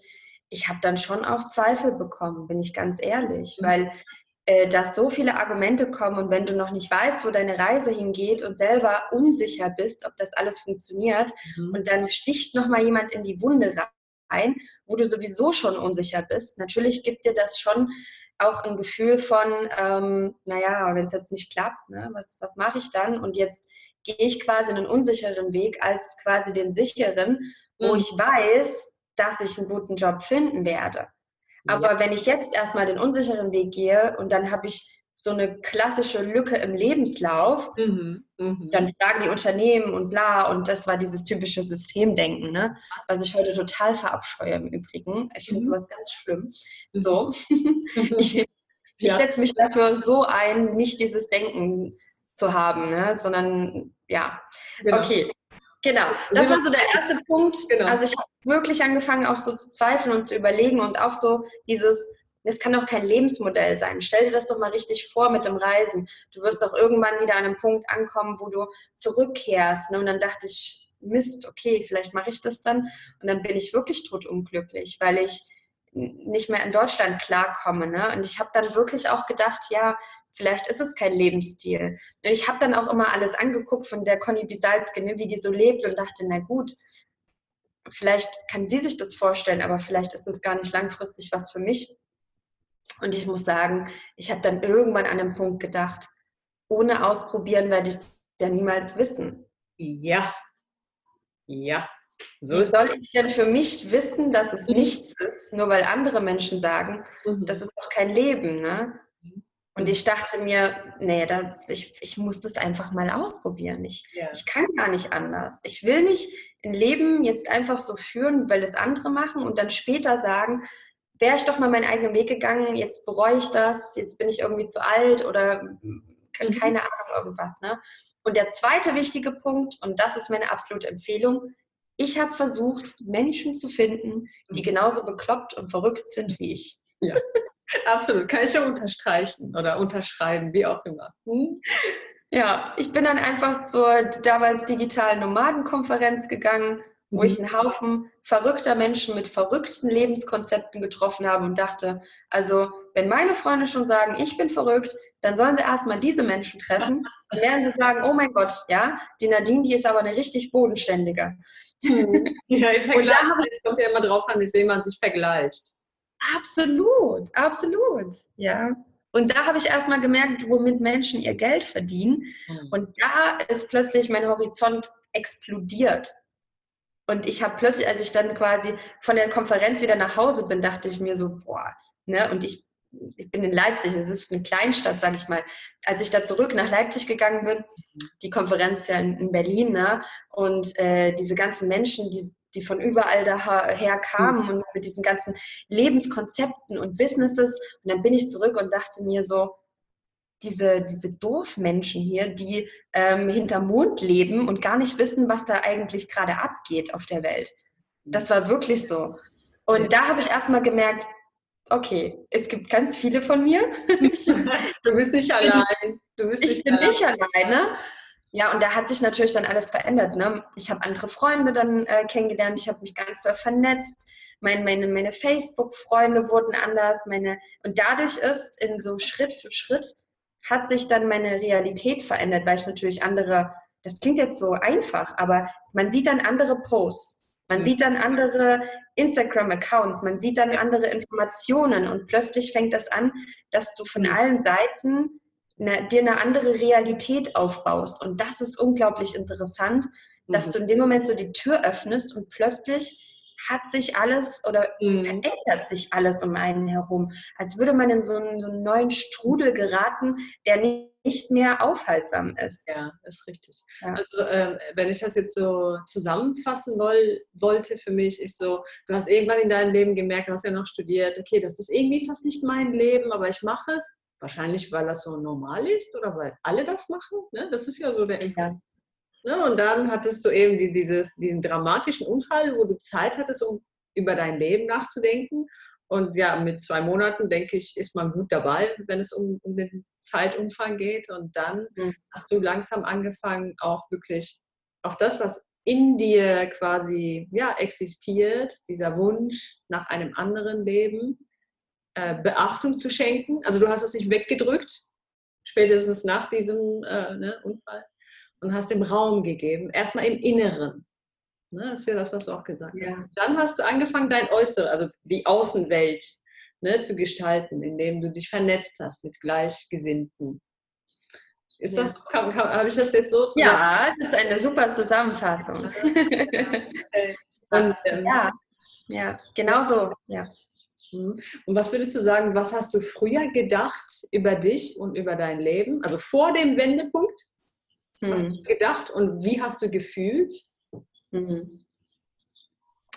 ich habe dann schon auch Zweifel bekommen, bin ich ganz ehrlich, Mhm. weil äh, dass so viele Argumente kommen und wenn du noch nicht weißt, wo deine Reise hingeht und selber unsicher bist, ob das alles funktioniert, Mhm. und dann sticht noch mal jemand in die Wunde rein, wo du sowieso schon unsicher bist. Natürlich gibt dir das schon auch ein Gefühl von, ähm, naja, wenn es jetzt nicht klappt, ne, was, was mache ich dann? Und jetzt gehe ich quasi einen unsicheren Weg als quasi den sicheren, wo Mhm. ich weiß, dass ich einen guten Job finden werde. Aber wenn ich jetzt erstmal den unsicheren Weg gehe und dann habe ich so eine klassische Lücke im Lebenslauf, Mhm. Mhm. dann fragen die Unternehmen und bla und das war dieses typische Systemdenken, ne? was ich heute total verabscheue im Übrigen. Ich finde Mhm. sowas ganz schlimm. So, [laughs] ich, ich Ja. setze mich dafür so ein, nicht dieses Denken zu haben, ne? sondern ja, Genau. okay. Genau, das war so der erste Punkt. Genau. Also ich habe wirklich angefangen, auch so zu zweifeln und zu überlegen und auch so dieses, es kann doch kein Lebensmodell sein. Stell dir das doch mal richtig vor mit dem Reisen. Du wirst doch irgendwann wieder an einem Punkt ankommen, wo du zurückkehrst. Ne? Und dann dachte ich, Mist, okay, vielleicht mache ich das dann. Und dann bin ich wirklich totunglücklich, weil ich nicht mehr in Deutschland klarkomme. Ne? Und ich habe dann wirklich auch gedacht, ja, vielleicht ist es kein Lebensstil. Und ich habe dann auch immer alles angeguckt von der Conny Bisalski, ne, wie die so lebt und dachte, na gut, vielleicht kann die sich das vorstellen, aber vielleicht ist es gar nicht langfristig was für mich. Und ich muss sagen, ich habe dann irgendwann an einem Punkt gedacht, ohne ausprobieren werde ich es ja niemals wissen. Ja. Ja. So Wie soll ich denn für mich wissen, dass es Mhm. nichts ist, nur weil andere Menschen sagen, Mhm. das ist doch kein Leben, ne? Mhm. Und ich dachte mir, nee, das, ich, ich muss das einfach mal ausprobieren. Ich, ja. ich kann gar nicht anders. Ich will nicht ein Leben jetzt einfach so führen, weil es andere machen und dann später sagen, wäre ich doch mal meinen eigenen Weg gegangen, jetzt bereue ich das, jetzt bin ich irgendwie zu alt oder Mhm. keine Ahnung, irgendwas. Ne? Und der zweite wichtige Punkt, und das ist meine absolute Empfehlung, ich habe versucht, Menschen zu finden, die Mhm. genauso bekloppt und verrückt sind wie ich. [laughs] Absolut. Kann ich schon unterstreichen oder unterschreiben, wie auch immer. Hm? Ja, ich bin dann einfach zur damals digitalen Nomadenkonferenz gegangen, wo Mhm. ich einen Haufen verrückter Menschen mit verrückten Lebenskonzepten getroffen habe und dachte, also wenn meine Freunde schon sagen, ich bin verrückt, dann sollen sie erstmal diese Menschen treffen. Dann werden sie sagen, oh mein Gott, ja, die Nadine, die ist aber eine richtig bodenständige. Ja, im [laughs] Vergleich es kommt ja immer drauf an, mit wem man sich vergleicht. Absolut, absolut, ja. Und da habe ich erstmal gemerkt, womit Menschen ihr Geld verdienen. Mhm. Und da ist plötzlich mein Horizont explodiert. Und ich habe plötzlich, als ich dann quasi von der Konferenz wieder nach Hause bin, dachte ich mir so, boah, ne? Und ich, ich bin in Leipzig, es ist eine Kleinstadt, sage ich mal. Als ich da zurück nach Leipzig gegangen bin, die Konferenz ist ja in, in Berlin, ne? Und äh, diese ganzen Menschen, die, die von überall daher kamen und mit diesen ganzen Lebenskonzepten und Businesses. Und dann bin ich zurück und dachte mir so, diese, diese Dorfmenschen hier, die ähm, hinterm Mond leben und gar nicht wissen, was da eigentlich gerade abgeht auf der Welt. Das war wirklich so. Und da habe ich erstmal gemerkt, okay, es gibt ganz viele von mir. [laughs] du bist nicht allein. Du bist ich nicht bin allein. nicht alleine. Ja, und da hat sich natürlich dann alles verändert. Ne? Ich habe andere Freunde dann äh, kennengelernt, ich habe mich ganz doll vernetzt. Mein, meine meine Facebook-Freunde wurden anders. Meine, und dadurch ist in so Schritt für Schritt hat sich dann meine Realität verändert, weil ich natürlich andere, das klingt jetzt so einfach, aber man sieht dann andere Posts, man mhm. sieht dann andere Instagram-Accounts, man sieht dann andere Informationen und plötzlich fängt das an, dass du von allen Seiten eine, dir eine andere Realität aufbaust. Und das ist unglaublich interessant, dass mhm. du in dem Moment so die Tür öffnest und plötzlich hat sich alles oder mhm. verändert sich alles um einen herum, als würde man in so einen, so einen, neuen Strudel geraten, der nicht mehr aufhaltsam ist. Ja, ist richtig. Ja. Also ähm, wenn ich das jetzt so zusammenfassen woll, wollte für mich, ist so, du hast irgendwann in deinem Leben gemerkt, du hast ja noch studiert, okay, das ist irgendwie ist das nicht mein Leben, aber ich mache es. Wahrscheinlich, weil das so normal ist oder weil alle das machen. Ne? Das ist ja so der Impact. Ja. Ne? Und dann hattest du eben die, dieses, diesen dramatischen Unfall, wo du Zeit hattest, um über dein Leben nachzudenken. Und ja, mit zwei Monaten, denke ich, ist man gut dabei, wenn es um, um den Zeitumfang geht. Und dann mhm. hast du langsam angefangen, auch wirklich auf das, was in dir quasi ja, existiert, dieser Wunsch nach einem anderen Leben, äh, Beachtung zu schenken. Also du hast es nicht weggedrückt, spätestens nach diesem äh, ne, Unfall, und hast dem Raum gegeben, erstmal im Inneren. Ne, das ist ja das, was du auch gesagt ja. hast. Dann hast du angefangen, dein Äußere, also die Außenwelt ne, zu gestalten, indem du dich vernetzt hast mit Gleichgesinnten. Ist das, ja. habe ich das jetzt so? Zusammen? Ja, das ist eine super Zusammenfassung. [laughs] Und, ähm, ja, ja, genau so. Ja. Mhm. Und was würdest du sagen, was hast du früher gedacht über dich und über dein Leben? Also vor dem Wendepunkt hm. hast du gedacht und wie hast du gefühlt? Mhm.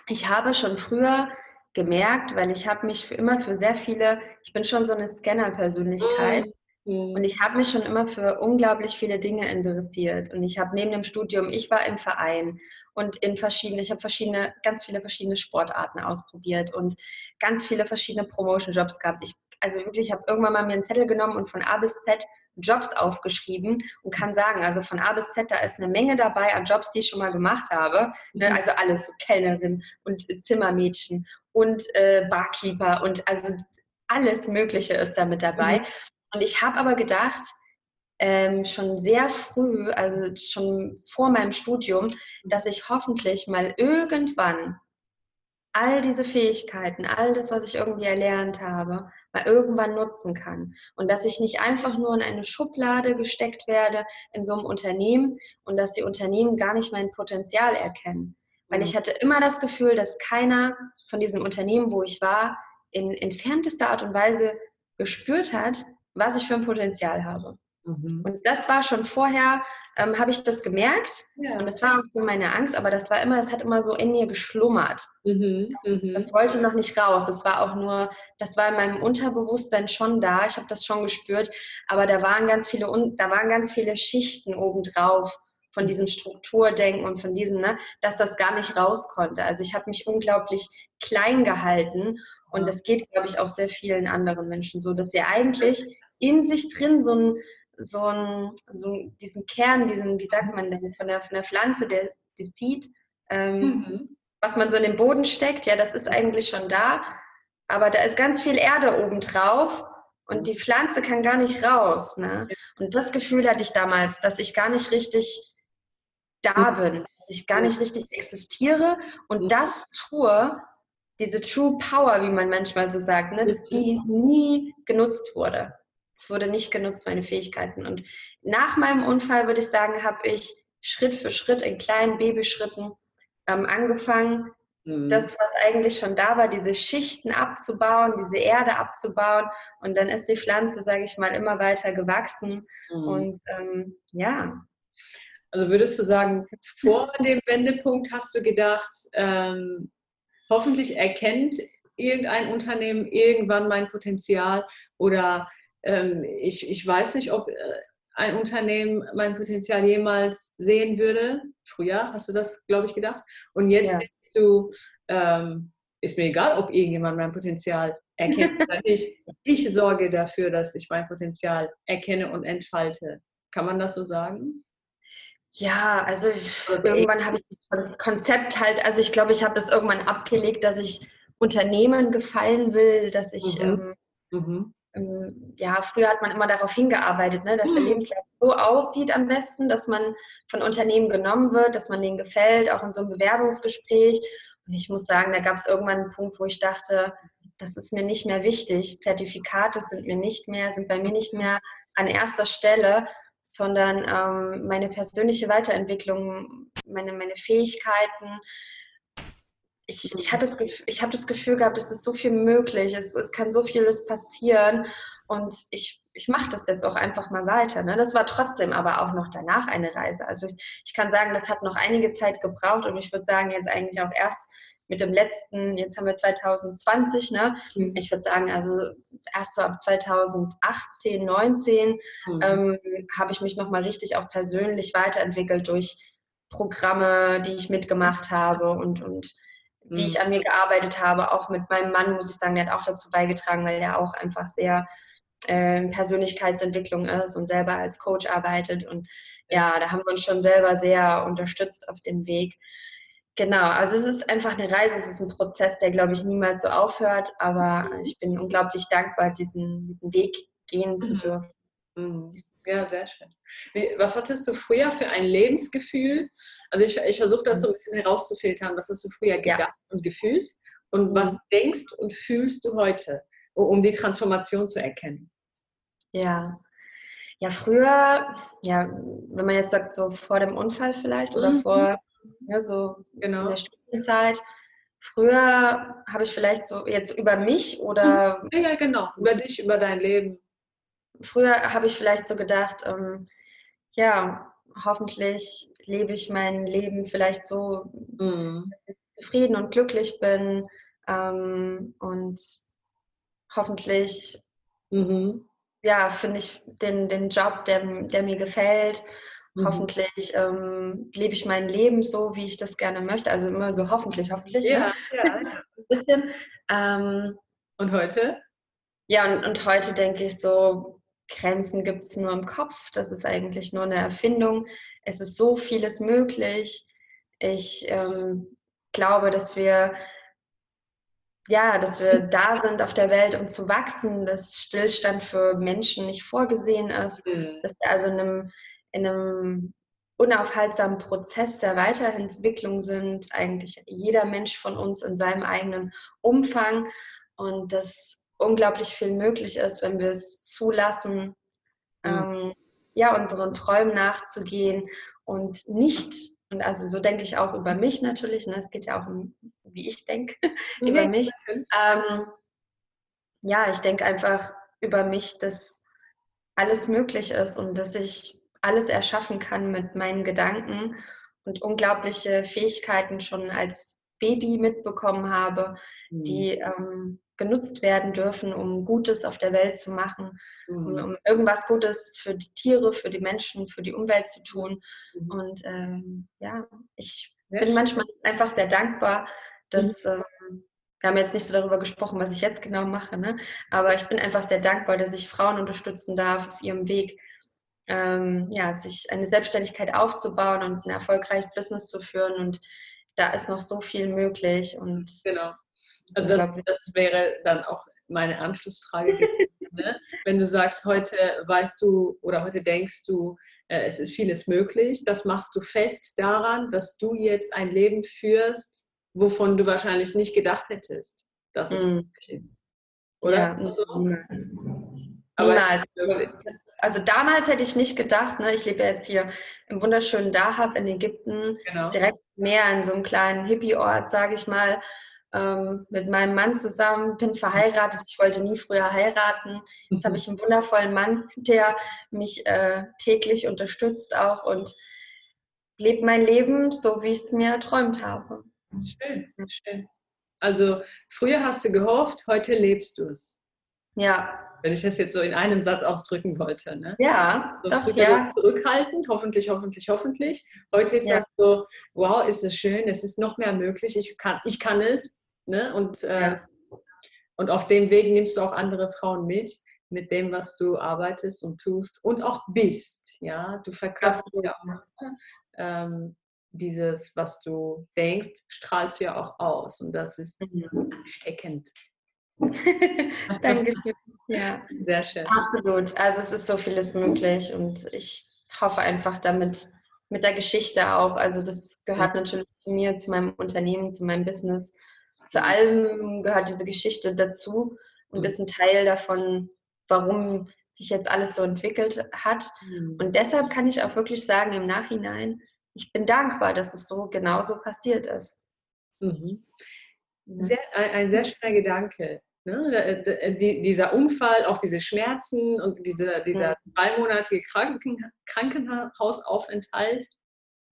Ich habe schon früher gemerkt, weil ich habe mich für immer für sehr viele, ich bin schon so eine Scanner-Persönlichkeit mhm. und ich habe mich schon immer für unglaublich viele Dinge interessiert und ich habe neben dem Studium, ich war im Verein und in verschiedene, ich habe verschiedene, ganz viele verschiedene Sportarten ausprobiert und ganz viele verschiedene Promotion-Jobs gehabt. Ich, also wirklich, ich habe irgendwann mal mir einen Zettel genommen und von A bis Z Jobs aufgeschrieben und kann sagen, also von A bis Z, da ist eine Menge dabei an Jobs, die ich schon mal gemacht habe. Ne? Mhm. Also alles, so Kellnerin und Zimmermädchen und äh, Barkeeper und also alles Mögliche ist da mit dabei. Mhm. Und ich habe aber gedacht, ähm, schon sehr früh, also schon vor meinem Studium, dass ich hoffentlich mal irgendwann all diese Fähigkeiten, all das, was ich irgendwie erlernt habe, mal irgendwann nutzen kann. Und dass ich nicht einfach nur in eine Schublade gesteckt werde in so einem Unternehmen und dass die Unternehmen gar nicht mein Potenzial erkennen. Weil ich mhm. hatte immer das Gefühl, dass keiner von diesem Unternehmen, wo ich war, in entferntester Art und Weise gespürt hat, was ich für ein Potenzial habe. Mhm. Und das war schon vorher, ähm, habe ich das gemerkt. Ja. Und das war auch so meine Angst, aber das war immer, das hat immer so in mir geschlummert. Mhm. Das, mhm. das, wollte noch nicht raus. Das war auch nur, das war in meinem Unterbewusstsein schon da. Ich habe das schon gespürt. Aber da waren ganz viele, da waren ganz viele Schichten obendrauf von diesem Strukturdenken und von diesem, ne, dass das gar nicht raus konnte. Also ich habe mich unglaublich klein gehalten und das geht, glaube ich, auch sehr vielen anderen Menschen so, dass sie eigentlich in sich drin so ein, so, ein, so diesen Kern, diesen, wie sagt man denn, von der, von der Pflanze, der, der Seed, ähm, mhm. was man so in den Boden steckt, ja, das ist eigentlich schon da, aber da ist ganz viel Erde oben drauf und die Pflanze kann gar nicht raus. Ne? Und das Gefühl hatte ich damals, dass ich gar nicht richtig da mhm. bin, dass ich gar nicht richtig existiere und mhm. das tue, diese True Power, wie man manchmal so sagt, ne, dass die nie genutzt wurde. Es wurde nicht genutzt, meine Fähigkeiten. Und nach meinem Unfall, würde ich sagen, habe ich Schritt für Schritt in kleinen Babyschritten ähm, angefangen, mhm. das, was eigentlich schon da war, diese Schichten abzubauen, diese Erde abzubauen. Und dann ist die Pflanze, sage ich mal, immer weiter gewachsen. Mhm. Und ähm, ja. Also würdest du sagen, [laughs] vor dem Wendepunkt hast du gedacht, ähm, hoffentlich erkennt irgendein Unternehmen irgendwann mein Potenzial oder ich, ich weiß nicht, ob äh, ein Unternehmen mein Potenzial jemals sehen würde. Früher hast du das, glaube ich, gedacht. Und jetzt ja. denkst du, ähm, ist mir egal, ob irgendjemand mein Potenzial erkenne [laughs] oder nicht. Ich sorge dafür, dass ich mein Potenzial erkenne und entfalte. Kann man das so sagen? Ja, also irgendwann habe ich das Konzept halt, also ich glaube, ich habe das irgendwann abgelegt, dass ich Unternehmen gefallen will, dass ich, mhm. Ähm, mhm. Ähm, ja, früher hat man immer darauf hingearbeitet, ne, dass der mhm. Lebenslauf so aussieht am besten, dass man von Unternehmen genommen wird, dass man denen gefällt, auch in so einem Bewerbungsgespräch. Und ich muss sagen, da gab es irgendwann einen Punkt, wo ich dachte, das ist mir nicht mehr wichtig. Zertifikate sind mir nicht mehr, sind bei mir nicht mehr an erster Stelle, sondern ähm, meine persönliche Weiterentwicklung, meine, meine Fähigkeiten, ich, ich, das, ich habe das Gefühl gehabt, es ist so viel möglich, es, es kann so vieles passieren und ich, ich mache das jetzt auch einfach mal weiter. Ne? Das war trotzdem aber auch noch danach eine Reise. Also ich, ich kann sagen, das hat noch einige Zeit gebraucht und ich würde sagen, jetzt eigentlich auch erst mit dem letzten, jetzt haben wir 2020, ne? Mhm. Ich würde sagen, also erst so ab 2018, 19 mhm. ähm, habe ich mich nochmal richtig auch persönlich weiterentwickelt durch Programme, die ich mitgemacht habe und, und wie mhm. ich an mir gearbeitet habe. Auch mit meinem Mann, muss ich sagen, der hat auch dazu beigetragen, weil der auch einfach sehr äh, Persönlichkeitsentwicklung ist und selber als Coach arbeitet. Und ja, da haben wir uns schon selber sehr unterstützt auf dem Weg. Genau, also es ist einfach eine Reise, es ist ein Prozess, der, glaube ich, niemals so aufhört, aber ich bin unglaublich dankbar, diesen, diesen Weg gehen zu mhm. dürfen. Mhm. Ja, sehr schön. Was hattest du früher für ein Lebensgefühl? Also ich, ich versuche das so ein bisschen herauszufiltern. Was hast du früher gedacht ja. und gefühlt? Und was mhm. denkst und fühlst du heute, um die Transformation zu erkennen? Ja, ja, früher, ja, wenn man jetzt sagt, so vor dem Unfall vielleicht oder mhm. vor, ja, so genau. in der Studienzeit, früher habe ich vielleicht so jetzt über mich oder. Mhm. Ja, ja, genau, über dich, über dein Leben früher habe ich vielleicht so gedacht, ähm, ja, hoffentlich lebe ich mein Leben vielleicht so mhm. zufrieden und glücklich bin ähm, und hoffentlich mhm. ja, finde ich den, den Job, der, der mir gefällt. Mhm. Hoffentlich ähm, lebe ich mein Leben so, wie ich das gerne möchte. Also immer so hoffentlich, hoffentlich. Ja, ne? ja, ja. [laughs] Ein bisschen. Ähm, und heute? Ja, und, und heute denke ich so, Grenzen gibt es nur im Kopf. Das ist eigentlich nur eine Erfindung. Es ist so vieles möglich. Ich ähm, glaube, dass wir ja, dass wir da sind auf der Welt, um zu wachsen, dass Stillstand für Menschen nicht vorgesehen ist, mhm. dass wir also in einem, in einem unaufhaltsamen Prozess der Weiterentwicklung sind, eigentlich jeder Mensch von uns in seinem eigenen Umfang und dass unglaublich viel möglich ist, wenn wir es zulassen, mhm. ähm, ja, unseren Träumen nachzugehen und nicht, und also so denke ich auch über mich natürlich, ne, es geht ja auch um, wie ich denke, [laughs] über nee, mich. Ähm, ja, ich denke einfach über mich, dass alles möglich ist und dass ich alles erschaffen kann mit meinen Gedanken und unglaubliche Fähigkeiten schon als Baby mitbekommen habe, mhm. die ähm, genutzt werden dürfen, um Gutes auf der Welt zu machen, mhm. um, um, irgendwas Gutes für die Tiere, für die Menschen, für die Umwelt zu tun. Mhm. Und ähm, ja, ich sehr bin schön. manchmal einfach sehr dankbar, dass mhm. ähm, wir haben jetzt nicht so darüber gesprochen, was ich jetzt genau mache, ne? aber ich bin einfach sehr dankbar, dass ich Frauen unterstützen darf auf ihrem Weg, ähm, ja, sich eine Selbstständigkeit aufzubauen und ein erfolgreiches Business zu führen. Und da ist noch so viel möglich. Und genau. Also das, das wäre dann auch meine Anschlussfrage ne? [laughs] Wenn du sagst, heute weißt du oder heute denkst du, äh, es ist vieles möglich, das machst du fest daran, dass du jetzt ein Leben führst, wovon du wahrscheinlich nicht gedacht hättest, dass es mm. möglich ist. Oder? Ja, so? Niemals. Also damals hätte ich nicht gedacht, ne, ich lebe jetzt hier im wunderschönen Dahab in Ägypten, genau. direkt mehr in so einem kleinen Hippie-Ort, sage ich mal ähm, mit meinem Mann zusammen, bin verheiratet. Ich wollte nie früher heiraten. Jetzt habe [laughs] ich einen wundervollen Mann, der mich äh, täglich unterstützt auch und lebt mein Leben so, wie ich es mir erträumt habe. Schön, schön. Also früher hast du gehofft, heute lebst du es. Ja. Wenn ich das jetzt so in einem Satz ausdrücken wollte. Ne? Ja, so doch, ja. Zurückhaltend, hoffentlich, hoffentlich, hoffentlich. Heute ist ja. das so, wow, ist es schön, es ist noch mehr möglich, ich kann, ich kann es, Ne? Und äh, ja. und auf dem Weg nimmst du auch andere Frauen mit, mit dem, was du arbeitest und tust und auch bist. Ja, du verkaufst ja auch ähm, dieses, was du denkst, strahlst du ja auch aus und das ist mhm. steckend. [laughs] Danke. Ja. Sehr schön. Absolut. Also es ist so vieles möglich und ich hoffe einfach damit mit der Geschichte auch. Also das gehört natürlich zu mir, zu meinem Unternehmen, zu meinem Business. Zu allem gehört diese Geschichte dazu und mhm. ist ein Teil davon, warum sich jetzt alles so entwickelt hat. Mhm. Und deshalb kann ich auch wirklich sagen im Nachhinein, ich bin dankbar, dass es so genauso passiert ist. Mhm. Sehr, ein, ein, sehr schöner Gedanke. Ne? Äh, die, dieser Unfall, auch diese Schmerzen und diese, dieser ja. dreimonatige Kranken, Krankenhausaufenthalt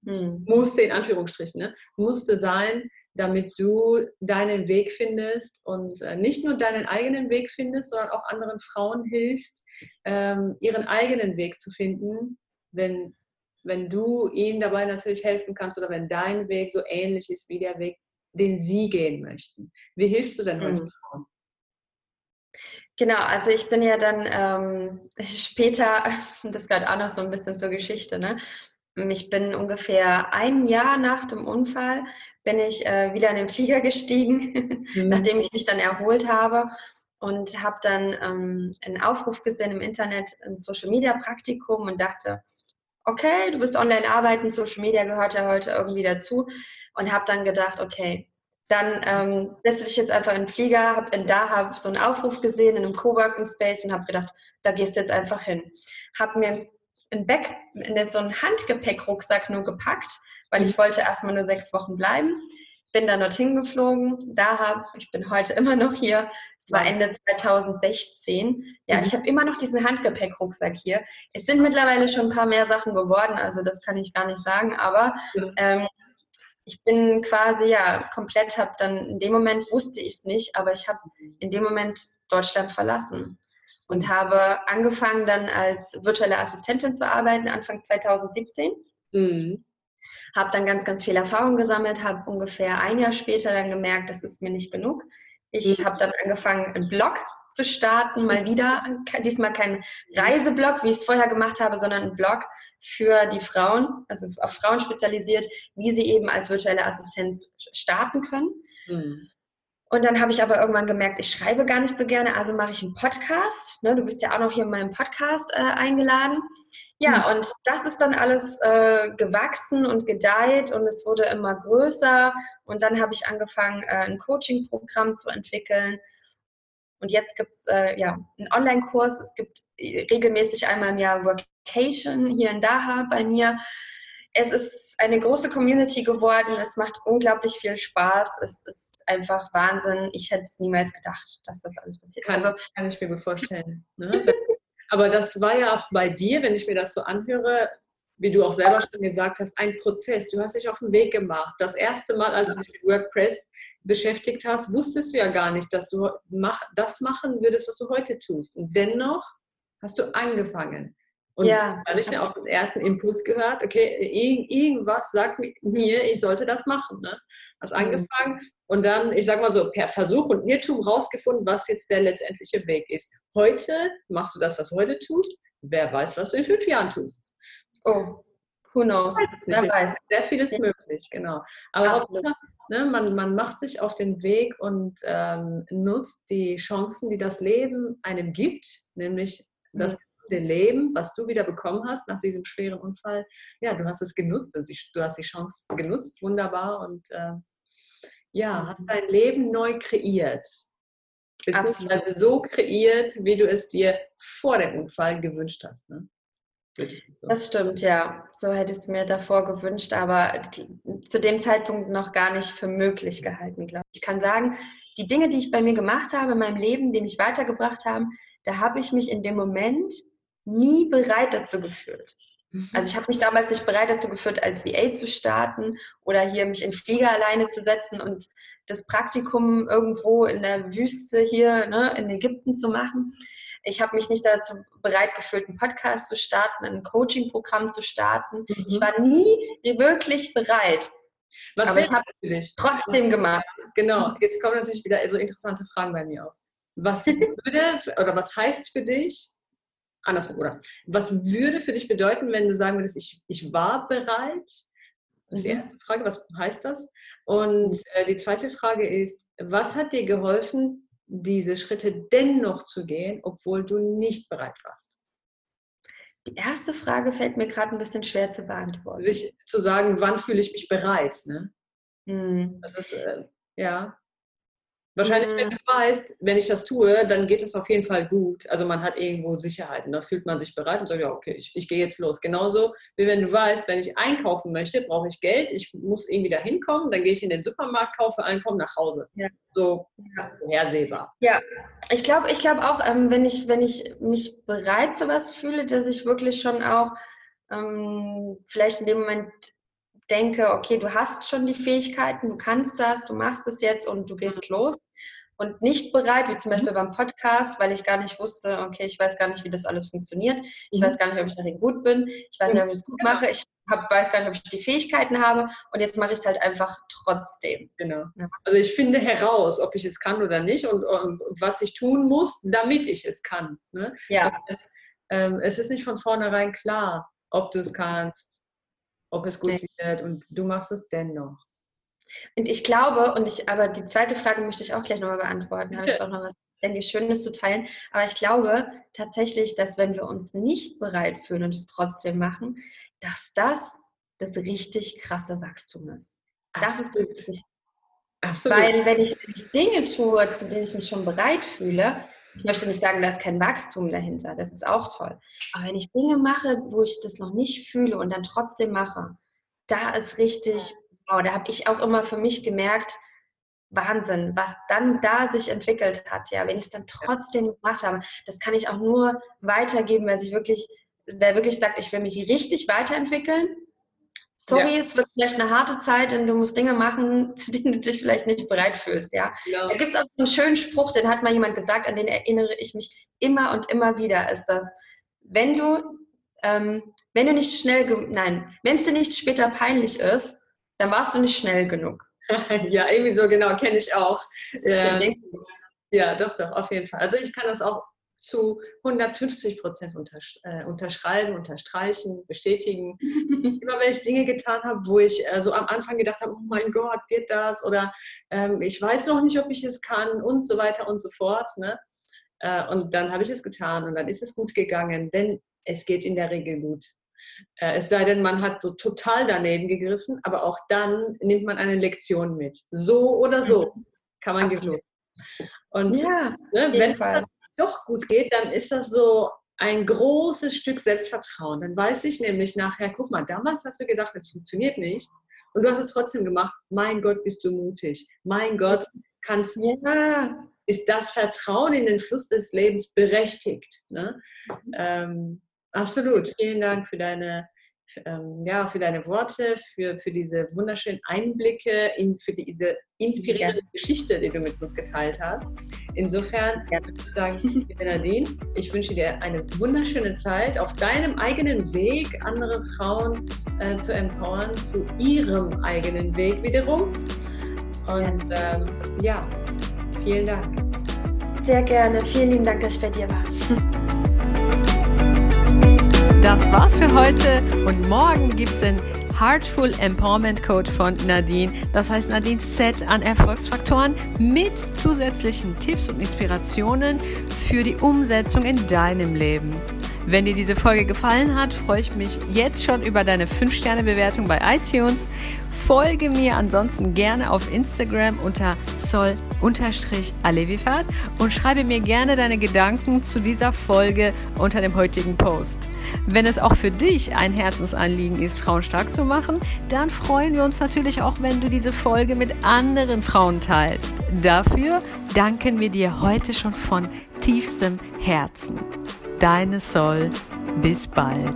mhm. musste in Anführungsstrichen, ne? musste sein, damit du deinen Weg findest und äh, nicht nur deinen eigenen Weg findest, sondern auch anderen Frauen hilfst, ähm, ihren eigenen Weg zu finden, wenn, wenn du ihnen dabei natürlich helfen kannst oder wenn dein Weg so ähnlich ist wie der Weg, den sie gehen möchten. Wie hilfst du denn heute mhm. Frauen? Genau, also ich bin ja dann ähm, [laughs] später, das gehört auch noch so ein bisschen zur Geschichte, ne? Ich bin ungefähr ein Jahr nach dem Unfall, bin ich äh, wieder in den Flieger gestiegen, [laughs] mhm. nachdem ich mich dann erholt habe und habe dann ähm, einen Aufruf gesehen im Internet, ein Social Media Praktikum und dachte, okay, du wirst online arbeiten, Social Media gehört ja heute irgendwie dazu und habe dann gedacht, okay, dann ähm, setze dich jetzt einfach in den Flieger, habe in Dahab so einen Aufruf gesehen in einem Coworking Space und habe gedacht, da gehst du jetzt einfach hin. Habe mir ein Back, in so einen Handgepäckrucksack nur gepackt, weil ich wollte erstmal nur sechs Wochen bleiben. Bin dann dorthin geflogen, Dahab, ich bin heute [laughs] immer noch hier. Es war Ende 2016. Ja, mhm. ich habe immer noch diesen Handgepäckrucksack hier. Es sind mittlerweile schon ein paar mehr Sachen geworden, also das kann ich gar nicht sagen, aber ähm, ich bin quasi ja komplett, habe dann in dem Moment wusste ich es nicht, aber ich habe in dem Moment Deutschland verlassen und habe angefangen dann als virtuelle Assistentin zu arbeiten Anfang 2017. Mhm. Habe dann ganz, ganz viel Erfahrung gesammelt, habe ungefähr ein Jahr später dann gemerkt, das ist mir nicht genug. Ich mhm. habe dann angefangen, einen Blog zu starten, mal wieder. Diesmal kein Reiseblog, wie ich es vorher gemacht habe, sondern ein Blog für die Frauen, also auf Frauen spezialisiert, wie sie eben als virtuelle Assistenz starten können. Mhm. Und dann habe ich aber irgendwann gemerkt, ich schreibe gar nicht so gerne, also mache ich einen Podcast. Ne, du bist ja auch noch hier in meinem Podcast äh, eingeladen. Ja, mhm. und das ist dann alles äh, gewachsen und gedeiht und es wurde immer größer. Und dann habe ich angefangen, äh, ein Coaching-Programm zu entwickeln und jetzt gibt es äh, ja, einen Online-Kurs. Es gibt äh, regelmäßig einmal im Jahr Workation hier in Daha bei mir. Es ist eine große Community geworden. Es macht unglaublich viel Spaß. Es ist einfach Wahnsinn. Ich hätte es niemals gedacht, dass das alles passiert. Kann, also, kann ich mir gut vorstellen. Ne? Aber das war ja auch bei dir, wenn ich mir das so anhöre, wie du auch selber schon gesagt hast, ein Prozess. Du hast dich auf den Weg gemacht. Das erste Mal, als du dich mit WordPress beschäftigt hast, wusstest du ja gar nicht, dass du das machen würdest, was du heute tust. Und dennoch hast du angefangen. Und ja, da habe ich ja auch den ersten Impuls gehört, okay, irgendwas sagt mir, ich sollte das machen. Ne? Hast mhm. angefangen und dann, ich sag mal so, per Versuch und Irrtum rausgefunden, was jetzt der letztendliche Weg ist. Heute machst du das, was du heute tust. Wer weiß, was du in fünf Jahren tust. Oh, who knows? Wer weiß. Sehr vieles ja. möglich, genau. Aber ne, man, man macht sich auf den Weg und ähm, nutzt die Chancen, die das Leben einem gibt, nämlich das mhm. Leben, was du wieder bekommen hast nach diesem schweren Unfall. Ja, du hast es genutzt und du hast die Chance genutzt, wunderbar und äh, ja, hast mhm. dein Leben neu kreiert. Beziehungsweise Absolut. so kreiert, wie du es dir vor dem Unfall gewünscht hast. Ne? Das stimmt, ja. So hätte ich es mir davor gewünscht, aber zu dem Zeitpunkt noch gar nicht für möglich gehalten, glaube ich. Ich kann sagen, die Dinge, die ich bei mir gemacht habe in meinem Leben, die mich weitergebracht haben, da habe ich mich in dem Moment nie bereit dazu gefühlt. Mhm. Also ich habe mich damals nicht bereit dazu geführt, als VA zu starten oder hier mich in Flieger alleine zu setzen und das Praktikum irgendwo in der Wüste hier ne, in Ägypten zu machen. Ich habe mich nicht dazu bereit gefühlt, einen Podcast zu starten, ein Coaching-Programm zu starten. Mhm. Ich war nie wirklich bereit. Was Aber ich habe trotzdem gemacht. Genau, jetzt kommen natürlich wieder so interessante Fragen bei mir auf. was [laughs] würde oder was heißt für dich, andersrum, oder was würde für dich bedeuten, wenn du sagen würdest, ich, ich war bereit? Das ist die mhm. erste Frage, was heißt das? Und mhm. äh, die zweite Frage ist, was hat dir geholfen, diese Schritte dennoch zu gehen, obwohl du nicht bereit warst? Die erste Frage fällt mir gerade ein bisschen schwer zu beantworten. Sich zu sagen, wann fühle ich mich bereit? Ne? Mhm. Das ist, äh, ja. Wahrscheinlich, wenn du weißt, wenn ich das tue, dann geht es auf jeden Fall gut. Also man hat irgendwo Sicherheit und da fühlt man sich bereit und sagt, ja, okay, ich, ich gehe jetzt los. Genauso wie wenn du weißt, wenn ich einkaufen möchte, brauche ich Geld, ich muss irgendwie da hinkommen, dann gehe ich in den Supermarkt, kaufe ein, komme nach Hause. Ja. So ja. vorhersehbar. Ja, ich glaube ich glaub auch, ähm, wenn, ich, wenn ich mich bereit zu was fühle, dass ich wirklich schon auch ähm, vielleicht in dem Moment denke, okay, du hast schon die Fähigkeiten, du kannst das, du machst es jetzt und du gehst mhm. los und nicht bereit, wie zum mhm. Beispiel beim Podcast, weil ich gar nicht wusste, okay, ich weiß gar nicht, wie das alles funktioniert. Ich mhm. weiß gar nicht, ob ich darin gut bin. Ich weiß nicht, ob ich es gut mache. Ich hab, weiß gar nicht, ob ich die Fähigkeiten habe. Und jetzt mache ich es halt einfach trotzdem. Genau. Also ich finde heraus, ob ich es kann oder nicht und, und was ich tun muss, damit ich es kann. Ne? Ja. Es, ähm, es ist nicht von vornherein klar, ob du es kannst ob es gut nee. wird und du machst es dennoch. Und ich glaube, und ich, aber die zweite Frage möchte ich auch gleich nochmal beantworten, habe ich doch noch was denke ich, Schönes zu teilen. Aber ich glaube tatsächlich, dass wenn wir uns nicht bereit fühlen und es trotzdem machen, dass das das richtig krasse Wachstum ist. Das Absolut. ist richtig. Absolut. Weil wenn ich Dinge tue, zu denen ich mich schon bereit fühle, ich möchte nicht sagen, da ist kein Wachstum dahinter. Das ist auch toll. Aber wenn ich Dinge mache, wo ich das noch nicht fühle und dann trotzdem mache, da ist richtig, wow, da habe ich auch immer für mich gemerkt, Wahnsinn, was dann da sich entwickelt hat. Ja, wenn ich es dann trotzdem gemacht habe, das kann ich auch nur weitergeben, weil sich wirklich, wer wirklich sagt, ich will mich richtig weiterentwickeln, sorry, ja. es wird vielleicht eine harte Zeit und du musst Dinge machen, zu denen du dich vielleicht nicht bereit fühlst. Ja? ja. Da gibt es auch einen schönen Spruch, den hat mal jemand gesagt, an den erinnere ich mich immer und immer wieder, ist das, wenn du, ähm, wenn du nicht schnell, nein, wenn es dir nicht später peinlich ist, dann warst du nicht schnell genug. [laughs] ja, irgendwie so, genau, kenne ich auch. Ähm, ja, doch, doch, auf jeden Fall. Also ich kann das auch zu 150 Prozent untersch äh, unterschreiben, unterstreichen, bestätigen. [laughs] Immer wenn ich Dinge getan habe, wo ich äh, so am Anfang gedacht habe, oh mein Gott, wird das? Oder ähm, ich weiß noch nicht, ob ich es kann und so weiter und so fort. Ne? Äh, und dann habe ich es getan und dann ist es gut gegangen, denn es geht in der Regel gut. Äh, es sei denn, man hat so total daneben gegriffen, aber auch dann nimmt man eine Lektion mit. So oder so mhm. kann man gewinnen. Und ja, ne, wenn Fall doch gut geht, dann ist das so ein großes Stück Selbstvertrauen. Dann weiß ich nämlich nachher, guck mal, damals hast du gedacht, es funktioniert nicht und du hast es trotzdem gemacht. Mein Gott, bist du mutig. Mein Gott, kannst du. Ja. Ist das Vertrauen in den Fluss des Lebens berechtigt? Ne? Ähm, absolut. Vielen Dank für deine ähm, ja, für deine Worte, für, für diese wunderschönen Einblicke, in, für diese inspirierende ja. Geschichte, die du mit uns geteilt hast. Insofern ja. würde ich sagen, liebe Nadine, ich wünsche dir eine wunderschöne Zeit auf deinem eigenen Weg, andere Frauen äh, zu empowern, zu ihrem eigenen Weg wiederum. Und ähm, ja, vielen Dank. Sehr gerne. Vielen lieben Dank, dass ich bei dir war. Das war's für heute und morgen gibt's den Heartful Empowerment Code von Nadine. Das heißt Nadines Set an Erfolgsfaktoren mit zusätzlichen Tipps und Inspirationen für die Umsetzung in deinem Leben. Wenn dir diese Folge gefallen hat, freue ich mich jetzt schon über deine 5-Sterne-Bewertung bei iTunes. Folge mir ansonsten gerne auf Instagram unter sol-alevifat und schreibe mir gerne deine Gedanken zu dieser Folge unter dem heutigen Post. Wenn es auch für dich ein Herzensanliegen ist, Frauen stark zu machen, dann freuen wir uns natürlich auch, wenn du diese Folge mit anderen Frauen teilst. Dafür danken wir dir heute schon von tiefstem Herzen. Deine Sol. Bis bald.